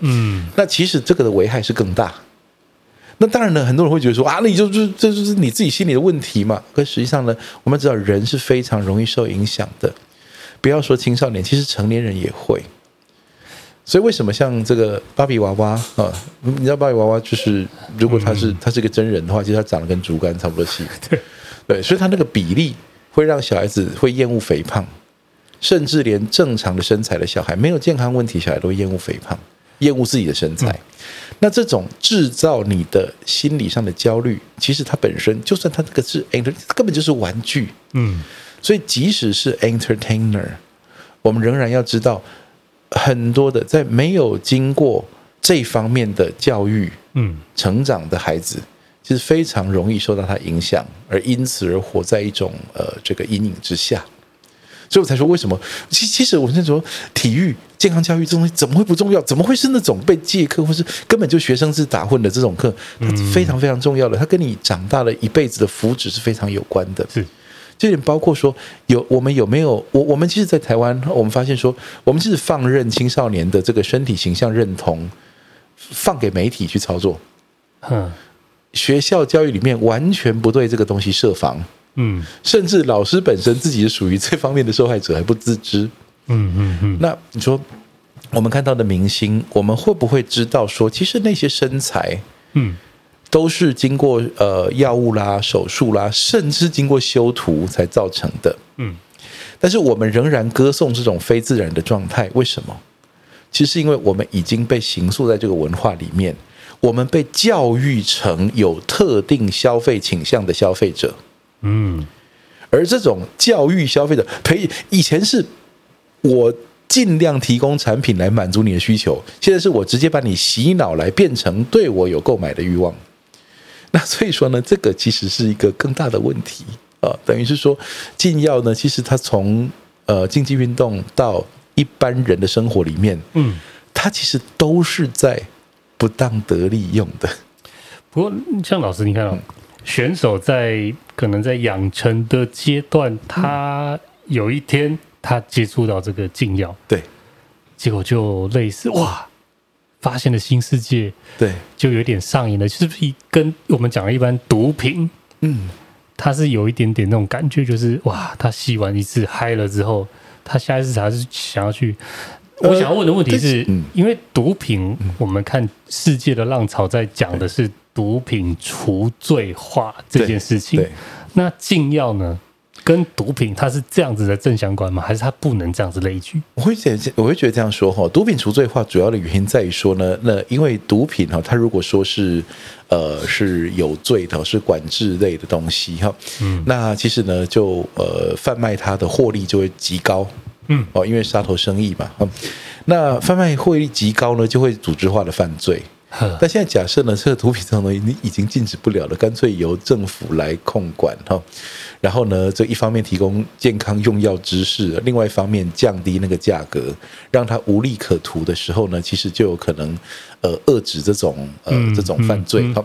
嗯，那其实这个的危害是更大。那当然呢，很多人会觉得说啊，那你就就这就是你自己心里的问题嘛。可实际上呢，我们知道人是非常容易受影响的，不要说青少年，其实成年人也会。所以为什么像这个芭比娃娃啊？你知道芭比娃娃就是，如果他是他是个真人的话，其实他长得跟竹竿差不多细。(laughs) 对对，所以他那个比例会让小孩子会厌恶肥胖。甚至连正常的身材的小孩，没有健康问题小孩都会厌恶肥胖，厌恶自己的身材。那这种制造你的心理上的焦虑，其实它本身就算它这个是 enter，根本就是玩具。嗯，所以即使是 entertainer，我们仍然要知道，很多的在没有经过这方面的教育，嗯，成长的孩子，其实非常容易受到他影响，而因此而活在一种呃这个阴影之下。所以我才说，为什么？其其实我那时候体育、健康教育这东西怎么会不重要？怎么会是那种被借课，或是根本就学生是打混的这种课？它非常非常重要的，它跟你长大了一辈子的福祉是非常有关的。是，这点包括说，有我们有没有？我我们其实，在台湾，我们发现说，我们其实放任青少年的这个身体形象认同，放给媒体去操作。嗯，学校教育里面完全不对这个东西设防。嗯，甚至老师本身自己是属于这方面的受害者还不自知。嗯嗯嗯。那你说，我们看到的明星，我们会不会知道说，其实那些身材，嗯，都是经过呃药物啦、手术啦，甚至经过修图才造成的？嗯。但是我们仍然歌颂这种非自然的状态，为什么？其实是因为我们已经被形塑在这个文化里面，我们被教育成有特定消费倾向的消费者。嗯，而这种教育消费者培以前是我尽量提供产品来满足你的需求，现在是我直接把你洗脑来变成对我有购买的欲望。(laughs) 那所以说呢，这个其实是一个更大的问题啊，等于是说禁药呢，其实它从呃竞技运动到一般人的生活里面，嗯，它其实都是在不当得利用的。不过像老师，你看啊。选手在可能在养成的阶段，他有一天他接触到这个禁药，对，结果就类似哇，发现了新世界，对，就有点上瘾了，是不是跟我们讲的一般毒品，嗯，他是有一点点那种感觉，就是哇，他吸完一次嗨了之后，他下一次还是想要去。我想要问的问题是，因为毒品，我们看世界的浪潮在讲的是。毒品除罪化这件事情，那禁药呢？跟毒品它是这样子的正相关吗？还是它不能这样子类聚？我会觉得，我会觉得这样说哈。毒品除罪化主要的原因在于说呢，那因为毒品哈，它如果说是呃是有罪的，是管制类的东西哈，嗯，那其实呢，就呃贩卖它的获利就会极高，嗯哦，因为杀头生意嘛，那贩卖获利极高呢，就会组织化的犯罪。但现在假设呢，这个毒品这种东西你已经禁止不了了，干脆由政府来控管哈。然后呢，这一方面提供健康用药知识，另外一方面降低那个价格，让他无利可图的时候呢，其实就有可能呃遏制这种呃这种犯罪哈。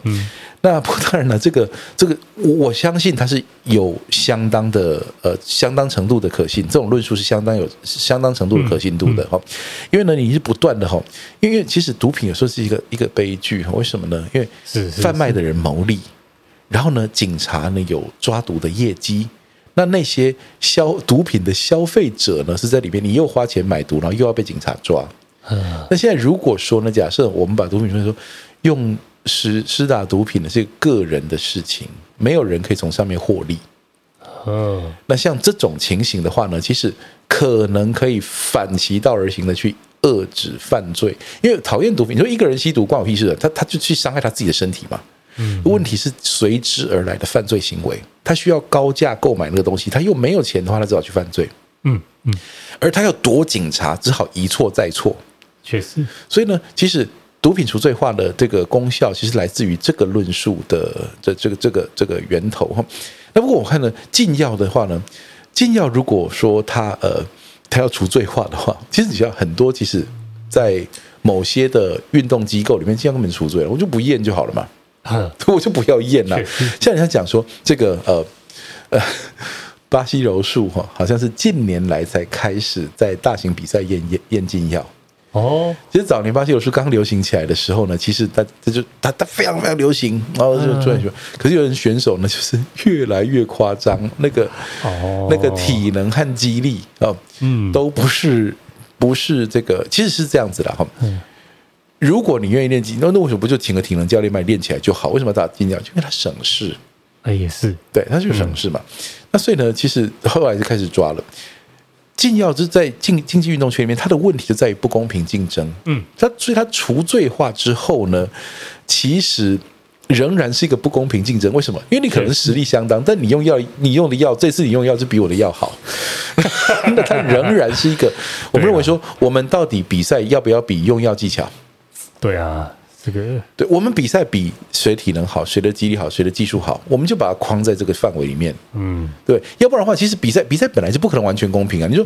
那不当然了，这个这个我相信它是有相当的呃相当程度的可信，这种论述是相当有相当程度的可信度的哈。因为呢，你是不断的哈，因为其实毒品有时候是一个一个悲剧哈。为什么呢？因为贩卖的人牟利。然后呢，警察呢有抓毒的业绩，那那些消毒品的消费者呢是在里边，你又花钱买毒，然后又要被警察抓。那现在如果说呢，假设我们把毒品说说用施施打毒品的这个人的事情，没有人可以从上面获利。嗯，那像这种情形的话呢，其实可能可以反其道而行的去遏制犯罪，因为讨厌毒品，你说一个人吸毒关我屁事的，他他就去伤害他自己的身体嘛。嗯，问题是随之而来的犯罪行为，他需要高价购买那个东西，他又没有钱的话，他只好去犯罪。嗯嗯，而他要躲警察，只好一错再错。确实，所以呢，其实毒品除罪化的这个功效，其实来自于这个论述的这这个这个这个源头哈。那不过我看呢，禁药的话呢，禁药如果说它呃它要除罪化的话，其实你像很多，其实在某些的运动机构里面，禁药根本除罪了，我就不验就好了嘛，嗯，(laughs) 我就不要验了。(laughs) 像人家讲说这个呃呃。巴西柔术哈，好像是近年来才开始在大型比赛验验验禁药哦。其实早年巴西柔术刚流行起来的时候呢，其实它这就它它非常非常流行，然后就突然说，可是有人选手呢，就是 (laughs) 越来越夸张，那个哦，那个体能和肌力啊，嗯，都不是不是这个，其实是这样子的哈。如果你愿意练肌，那那为什么不就请个体能教练帮你练起来就好？为什么要打禁药？就因为它省事。哎，也是，对，它就省事嘛。那所以呢，其实后来就开始抓了禁药，就是在竞竞技运动圈里面，它的问题就在于不公平竞争。嗯，它所以它除罪化之后呢，其实仍然是一个不公平竞争。为什么？因为你可能实力相当，但你用药，你用的药，这次你用药就比我的药好。(laughs) 那它仍然是一个，我们认为说，我们到底比赛要不要比用药技巧？对啊。这个对，我们比赛比谁体能好，谁的肌力好，谁的技术好，我们就把它框在这个范围里面。嗯，对，要不然的话，其实比赛比赛本来就不可能完全公平啊。你说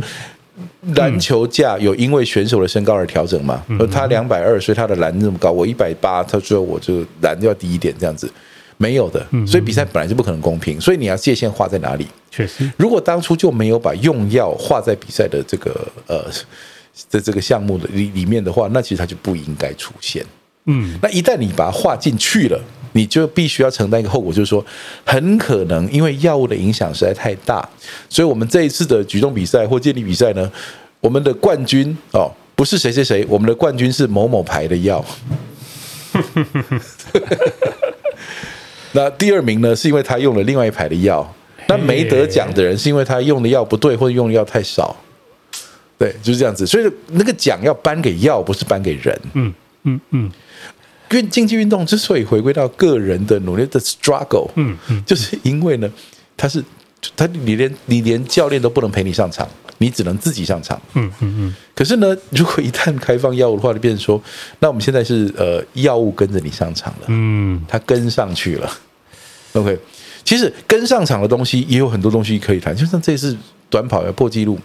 篮球架有因为选手的身高而调整吗？嗯、他两百二，所以他的篮那么高，我一百八，他说我就篮要低一点，这样子没有的。所以比赛本来就不可能公平，所以你要界限画在哪里？确实，如果当初就没有把用药画在比赛的这个呃在这个项目的里里面的话，那其实它就不应该出现。嗯，那一旦你把它划进去了，你就必须要承担一个后果，就是说，很可能因为药物的影响实在太大，所以我们这一次的举重比赛或健力比赛呢，我们的冠军哦，不是谁谁谁，我们的冠军是某某牌的药。那第二名呢，是因为他用了另外一牌的药，那没得奖的人是因为他用的药不对，或者用的药太少。对，就是这样子。所以那个奖要颁给药，不是颁给人。嗯嗯嗯。因为竞技运动之所以回归到个人的努力的 struggle，嗯嗯，就是因为呢，他是他你连你连教练都不能陪你上场，你只能自己上场，嗯嗯嗯。可是呢，如果一旦开放药物的话，就变成说，那我们现在是呃药物跟着你上场了，嗯，他跟上去了。OK，其实跟上场的东西也有很多东西可以谈，就像这次短跑要破纪录，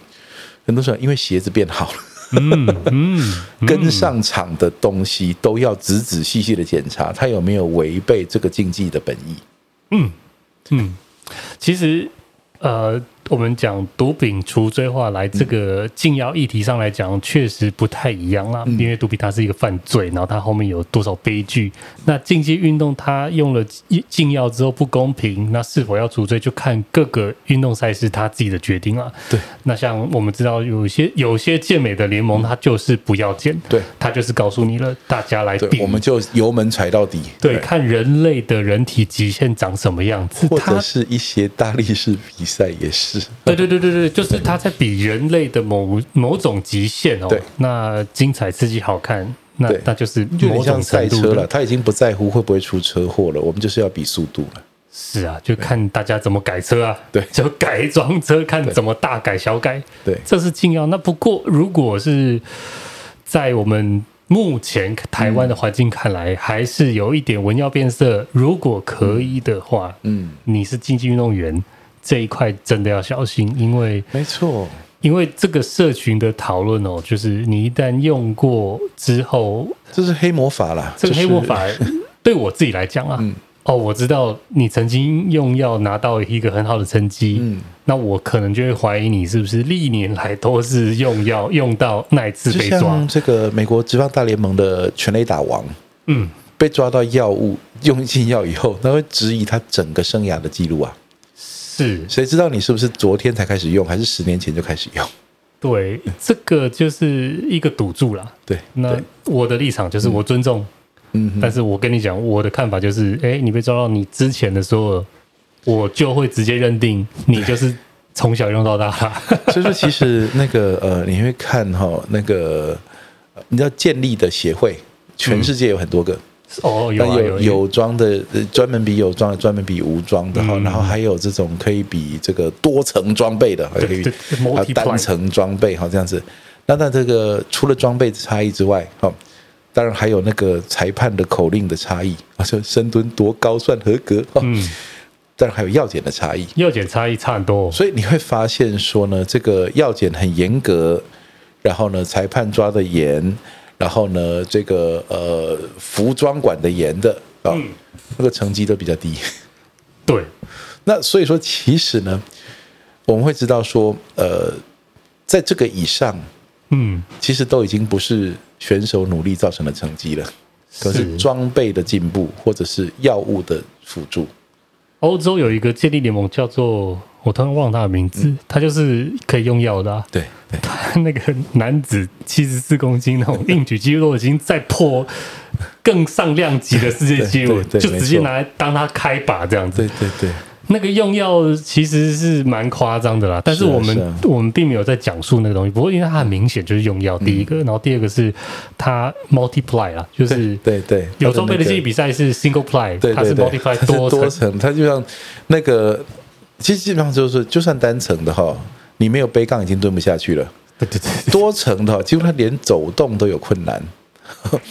很多时候因为鞋子变好了。嗯嗯，跟上场的东西都要仔仔细细的检查，他有没有违背这个竞技的本意。嗯嗯，其实呃。我们讲毒品除罪化来这个禁药议题上来讲，确实不太一样啦。因为毒品它是一个犯罪，然后它后面有多少悲剧。那竞技运动它用了禁药之后不公平，那是否要除罪就看各个运动赛事它自己的决定了。对。那像我们知道有些有些健美的联盟，它就是不要健，对，它就是告诉你了，大家来比，我们就油门踩到底。对，看人类的人体极限长什么样子，或者是一些大力士比赛也是。对对对对对，就是他在比人类的某某种极限哦。对，那精彩刺激好看，那那就是某种赛车了。他已经不在乎会不会出车祸了，我们就是要比速度了。是啊，就看大家怎么改车啊。对，就改装车，看怎么大改小改。对，这是禁药。那不过，如果是在我们目前台湾的环境看来，嗯、还是有一点文要变色。如果可以的话，嗯，你是竞技运动员。这一块真的要小心，因为没错，因为这个社群的讨论哦，就是你一旦用过之后，这是黑魔法啦。这个黑魔法对我自己来讲啊，嗯、哦，我知道你曾经用药拿到一个很好的成绩，嗯，那我可能就会怀疑你是不是历年来都是用药用到那一次被抓。这个美国职棒大联盟的全垒打王，嗯，被抓到药物用禁药以后，他会质疑他整个生涯的记录啊。是，谁知道你是不是昨天才开始用，还是十年前就开始用？对，这个就是一个赌注啦。对，那我的立场就是我尊重，嗯，但是我跟你讲，我的看法就是，哎，你被抓到你之前的所有，我就会直接认定你就是从小用到大。所以说，其实那个呃，你会看哈，那个你知道建立的协会，全世界有很多个。哦，有、啊、有有装的，专门比有装的，专门比无装的哈，嗯、然后还有这种可以比这个多层装备的，还可以单层装备哈，这样子。那那这个除了装备差异之外，哈，当然还有那个裁判的口令的差异，(laughs) 啊，说深蹲多高算合格，嗯，当然还有药检的差异，药检差异差很多，所以你会发现说呢，这个药检很严格，然后呢，裁判抓的严，然后呢，这个呃服装管的严的啊，嗯、那个成绩都比较低，对，那所以说其实呢，我们会知道说，呃，在这个以上。嗯，其实都已经不是选手努力造成的成绩了，可是装备的进步或者是药物的辅助。欧洲有一个健力联盟叫做，我突然忘了他的名字，嗯、他就是可以用药的、啊。对他 (laughs) 那个男子七十四公斤那种硬举肌肉已经在破更上量级的世界纪录，就直接拿来当他开把这样子。对对对。那个用药其实是蛮夸张的啦，但是我们我们并没有在讲述那个东西。不过因为它很明显就是用药，第一个，嗯、然后第二个是它 multiply 啦，就是对对，有装备的竞技比赛是 single ply，它是 multiply 多多层，它就像那个其实基本上就是就算单层的哈，你没有背杠已经蹲不下去了。对对对，多层的话，几乎它连走动都有困难。(laughs)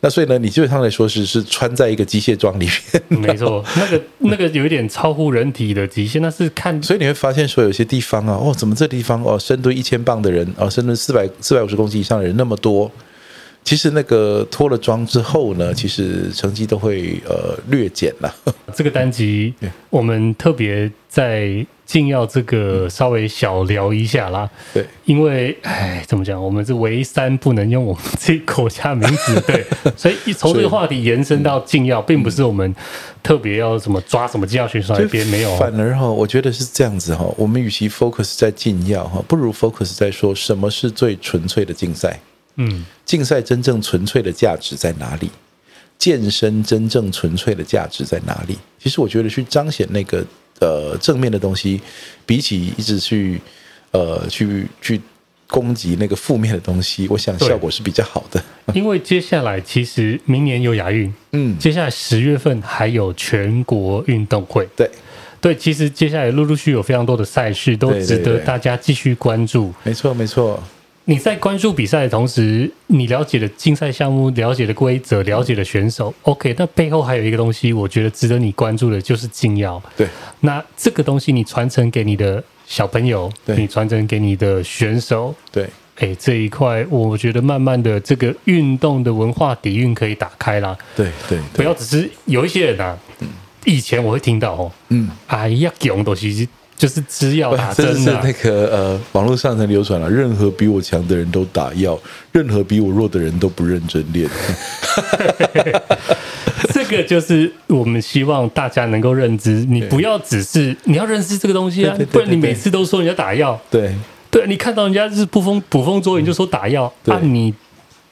那所以呢，你基本上来说是是穿在一个机械装里面，没错，那个那个有一点超乎人体的极限，那是看，所以你会发现说有些地方啊，哦，怎么这地方哦，深蹲一千磅的人哦，深蹲四百四百五十公斤以上的人那么多，其实那个脱了妆之后呢，其实成绩都会呃略减了。(laughs) 这个单集我们特别在。禁药这个稍微小聊一下啦，对，因为哎，怎么讲？我们是唯三不能用我们这国家名字，对，(laughs) 所以从这个话题延伸到禁药，并不是我们特别要什么抓什么禁药选手那边没有，反而哈，我觉得是这样子哈，我们与其 focus 在禁药哈，不如 focus 在说什么是最纯粹的竞赛，嗯，竞赛真正纯粹的价值在哪里？健身真正纯粹的价值在哪里？其实我觉得去彰显那个。呃，正面的东西，比起一直去呃去去攻击那个负面的东西，我想效果是比较好的。因为接下来其实明年有亚运，嗯，接下来十月份还有全国运动会，对对，其实接下来陆陆续续有非常多的赛事都值得大家继续关注。没错，没错。你在关注比赛的同时，你了解了竞赛项目，了解了规则，了解了选手。OK，那背后还有一个东西，我觉得值得你关注的，就是禁药。对，那这个东西你传承给你的小朋友，对你传承给你的选手，对，哎，这一块我觉得慢慢的这个运动的文化底蕴可以打开啦。对对，不要只是有一些人啊，嗯、以前我会听到哦，嗯，哎呀，这种东西。就是吃药打针 (laughs) 的，是那个呃，网络上才流传了，任何比我强的人都打药，任何比我弱的人都不认真练。(laughs) 这个就是我们希望大家能够认知，你不要只是你要认识这个东西啊，不然你每次都说人家打药，对。对，你看到人家是捕风捕风捉影就说打药，啊，你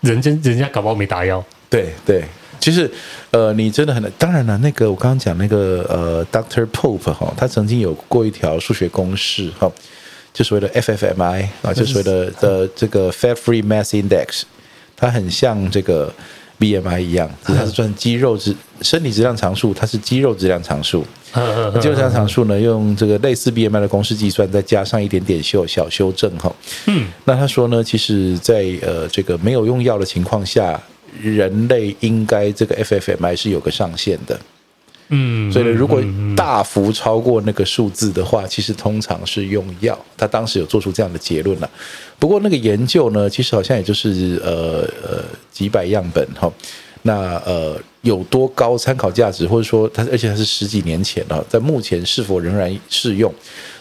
人家人家搞不好没打药，对对。其实，呃，你真的很难，当然了，那个我刚刚讲那个呃，Doctor Pope 哈，他曾经有过一条数学公式哈，就所谓的 FFMI 啊，就所谓的的这个 Fat Free Mass Index，它很像这个 BMI 一样，它是算肌肉质身体质量常数，它是肌肉质量常数。肌肉质量常数呢，用这个类似 BMI 的公式计算，再加上一点点修小修正哈。嗯，那他说呢，其实在呃这个没有用药的情况下。人类应该这个 FFMI 是有个上限的，嗯，所以呢，如果大幅超过那个数字的话，其实通常是用药。他当时有做出这样的结论了。不过那个研究呢，其实好像也就是呃呃几百样本哈。那呃有多高参考价值，或者说它而且它是十几年前了，在目前是否仍然适用？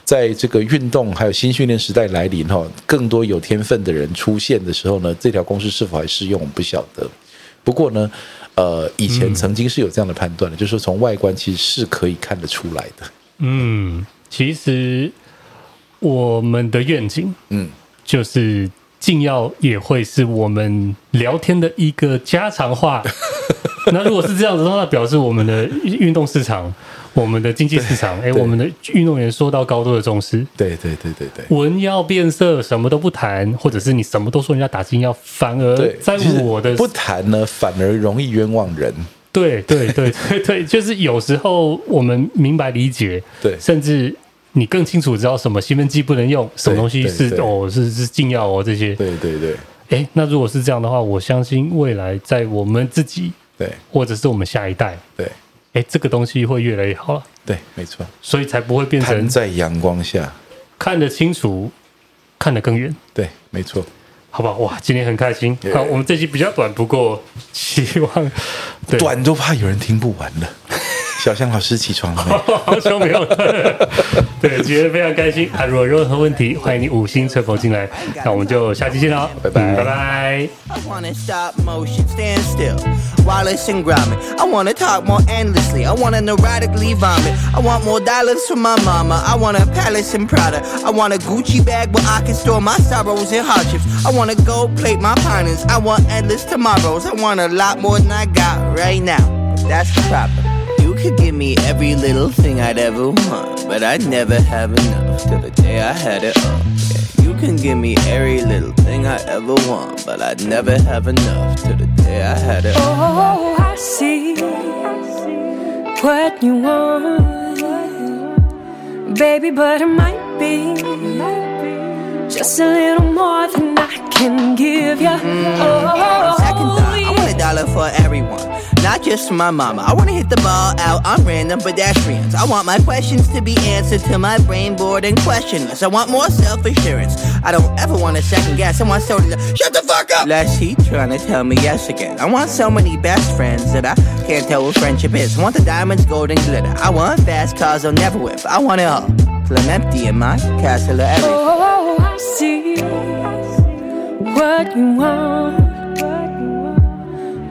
在这个运动还有新训练时代来临哈，更多有天分的人出现的时候呢，这条公式是否还适用，我们不晓得。不过呢，呃，以前曾经是有这样的判断的，嗯、就是说从外观其实是可以看得出来的。嗯，其实我们的愿景，嗯，就是禁药也会是我们聊天的一个家常话。(laughs) 那如果是这样子的话，那表示我们的运动市场。我们的经济市场，哎，我们的运动员受到高度的重视。对对对对对，闻药变色，什么都不谈，或者是你什么都说人家打禁药，反而在我的不谈呢，反而容易冤枉人。对对对对对，就是有时候我们明白理解，对，甚至你更清楚知道什么兴奋剂不能用，什么东西是哦是是禁药哦这些。对对对。哎，那如果是这样的话，我相信未来在我们自己对，或者是我们下一代对，哎，这个东西会越来越好了。对，没错，所以才不会变成在阳光下看得清楚，看得更远。对，没错，好不好？哇，今天很开心。好，我们这期比较短，不过希望短都怕有人听不完了。小香老师起床了没？好久没有。对，今天非常开心啊！如果有任何问题，欢迎你五星吹捧进来。那我们就下期见了，拜拜拜拜。拜 (laughs) You could give me every little thing I'd ever want, but I'd never have enough till the day I had it all. Yeah, you can give me every little thing I ever want, but I'd never have enough till the day I had it all. Oh, I see what you want, baby, but it might be just a little more than I can give you. Mm. Oh, A dollar for everyone not just my mama. I wanna hit the ball out on random pedestrians. I want my questions to be answered to my brain bored and questionless. I want more self assurance. I don't ever want to second guess. I want somebody to shut the fuck up. Lest he trying to tell me yes again. I want so many best friends that I can't tell what friendship is. I want the diamonds, gold, and glitter. I want fast cars I'll never whip. I want it all. Till I'm empty in my castle of everything. Oh, I see what you want,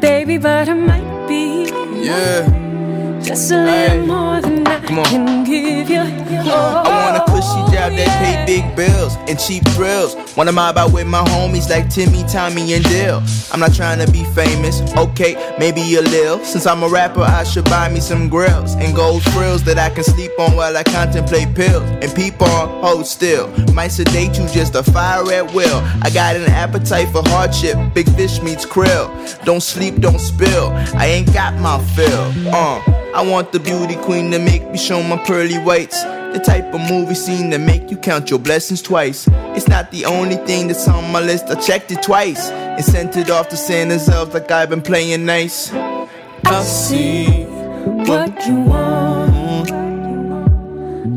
baby, but I might be. yeah. Just a little hey. more than I can give you. Oh. A cushy job that pay big bills and cheap thrills. Wanna mob out with my homies like Timmy, Tommy, and Dill. I'm not trying to be famous, okay, maybe a little. Since I'm a rapper, I should buy me some grills and gold frills that I can sleep on while I contemplate pills and peep on, hold still. Might sedate you just a fire at will. I got an appetite for hardship, big fish meets krill. Don't sleep, don't spill. I ain't got my fill. Uh. I want the beauty queen to make me show my pearly whites. The type of movie scene that make you count your blessings twice. It's not the only thing that's on my list, I checked it twice. And sent it off to Santa's elves like I've been playing nice. I see what you want.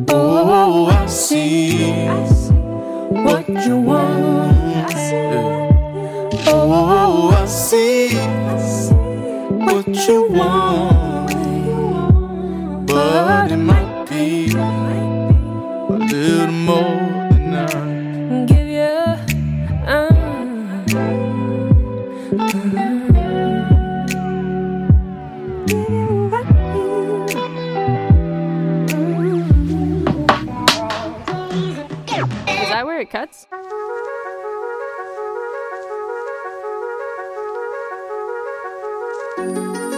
Oh, I see what you want. Oh, I see what you want but it might where it cuts?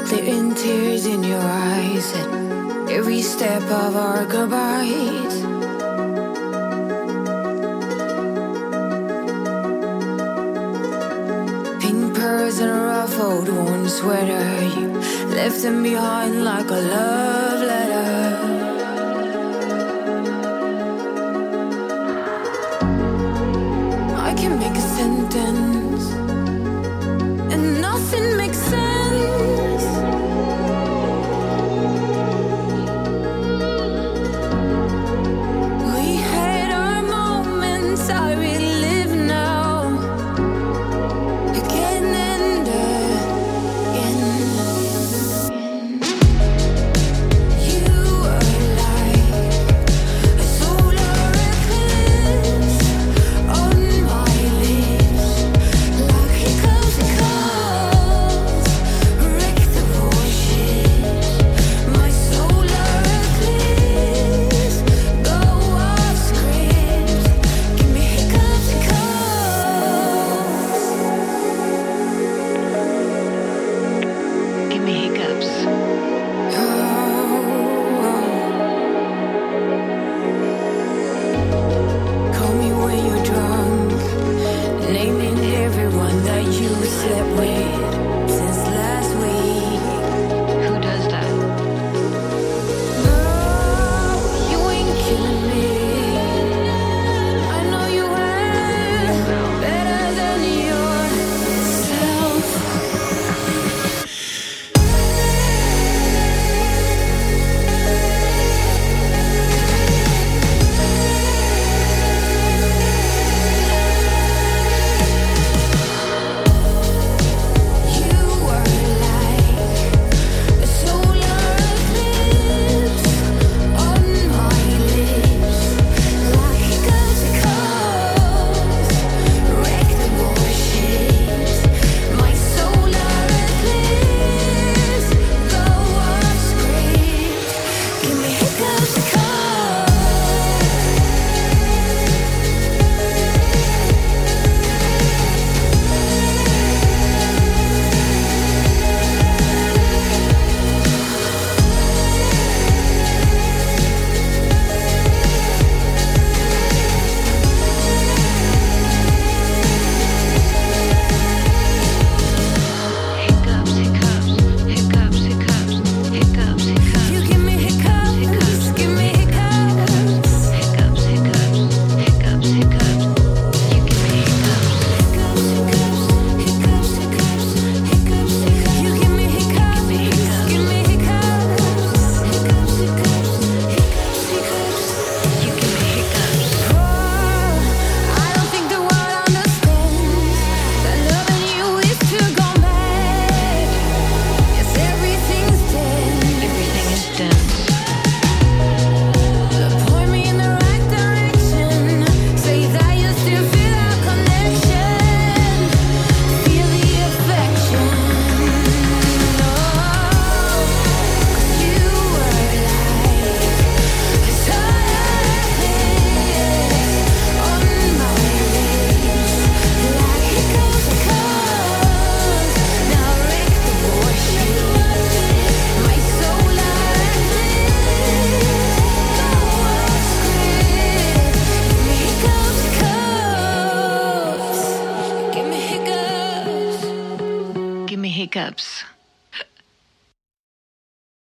Clearing tears in your eyes at every step of our goodbyes. Pink pearls and a ruffled worn sweater, you left them behind like a love letter. Sentence, and nothing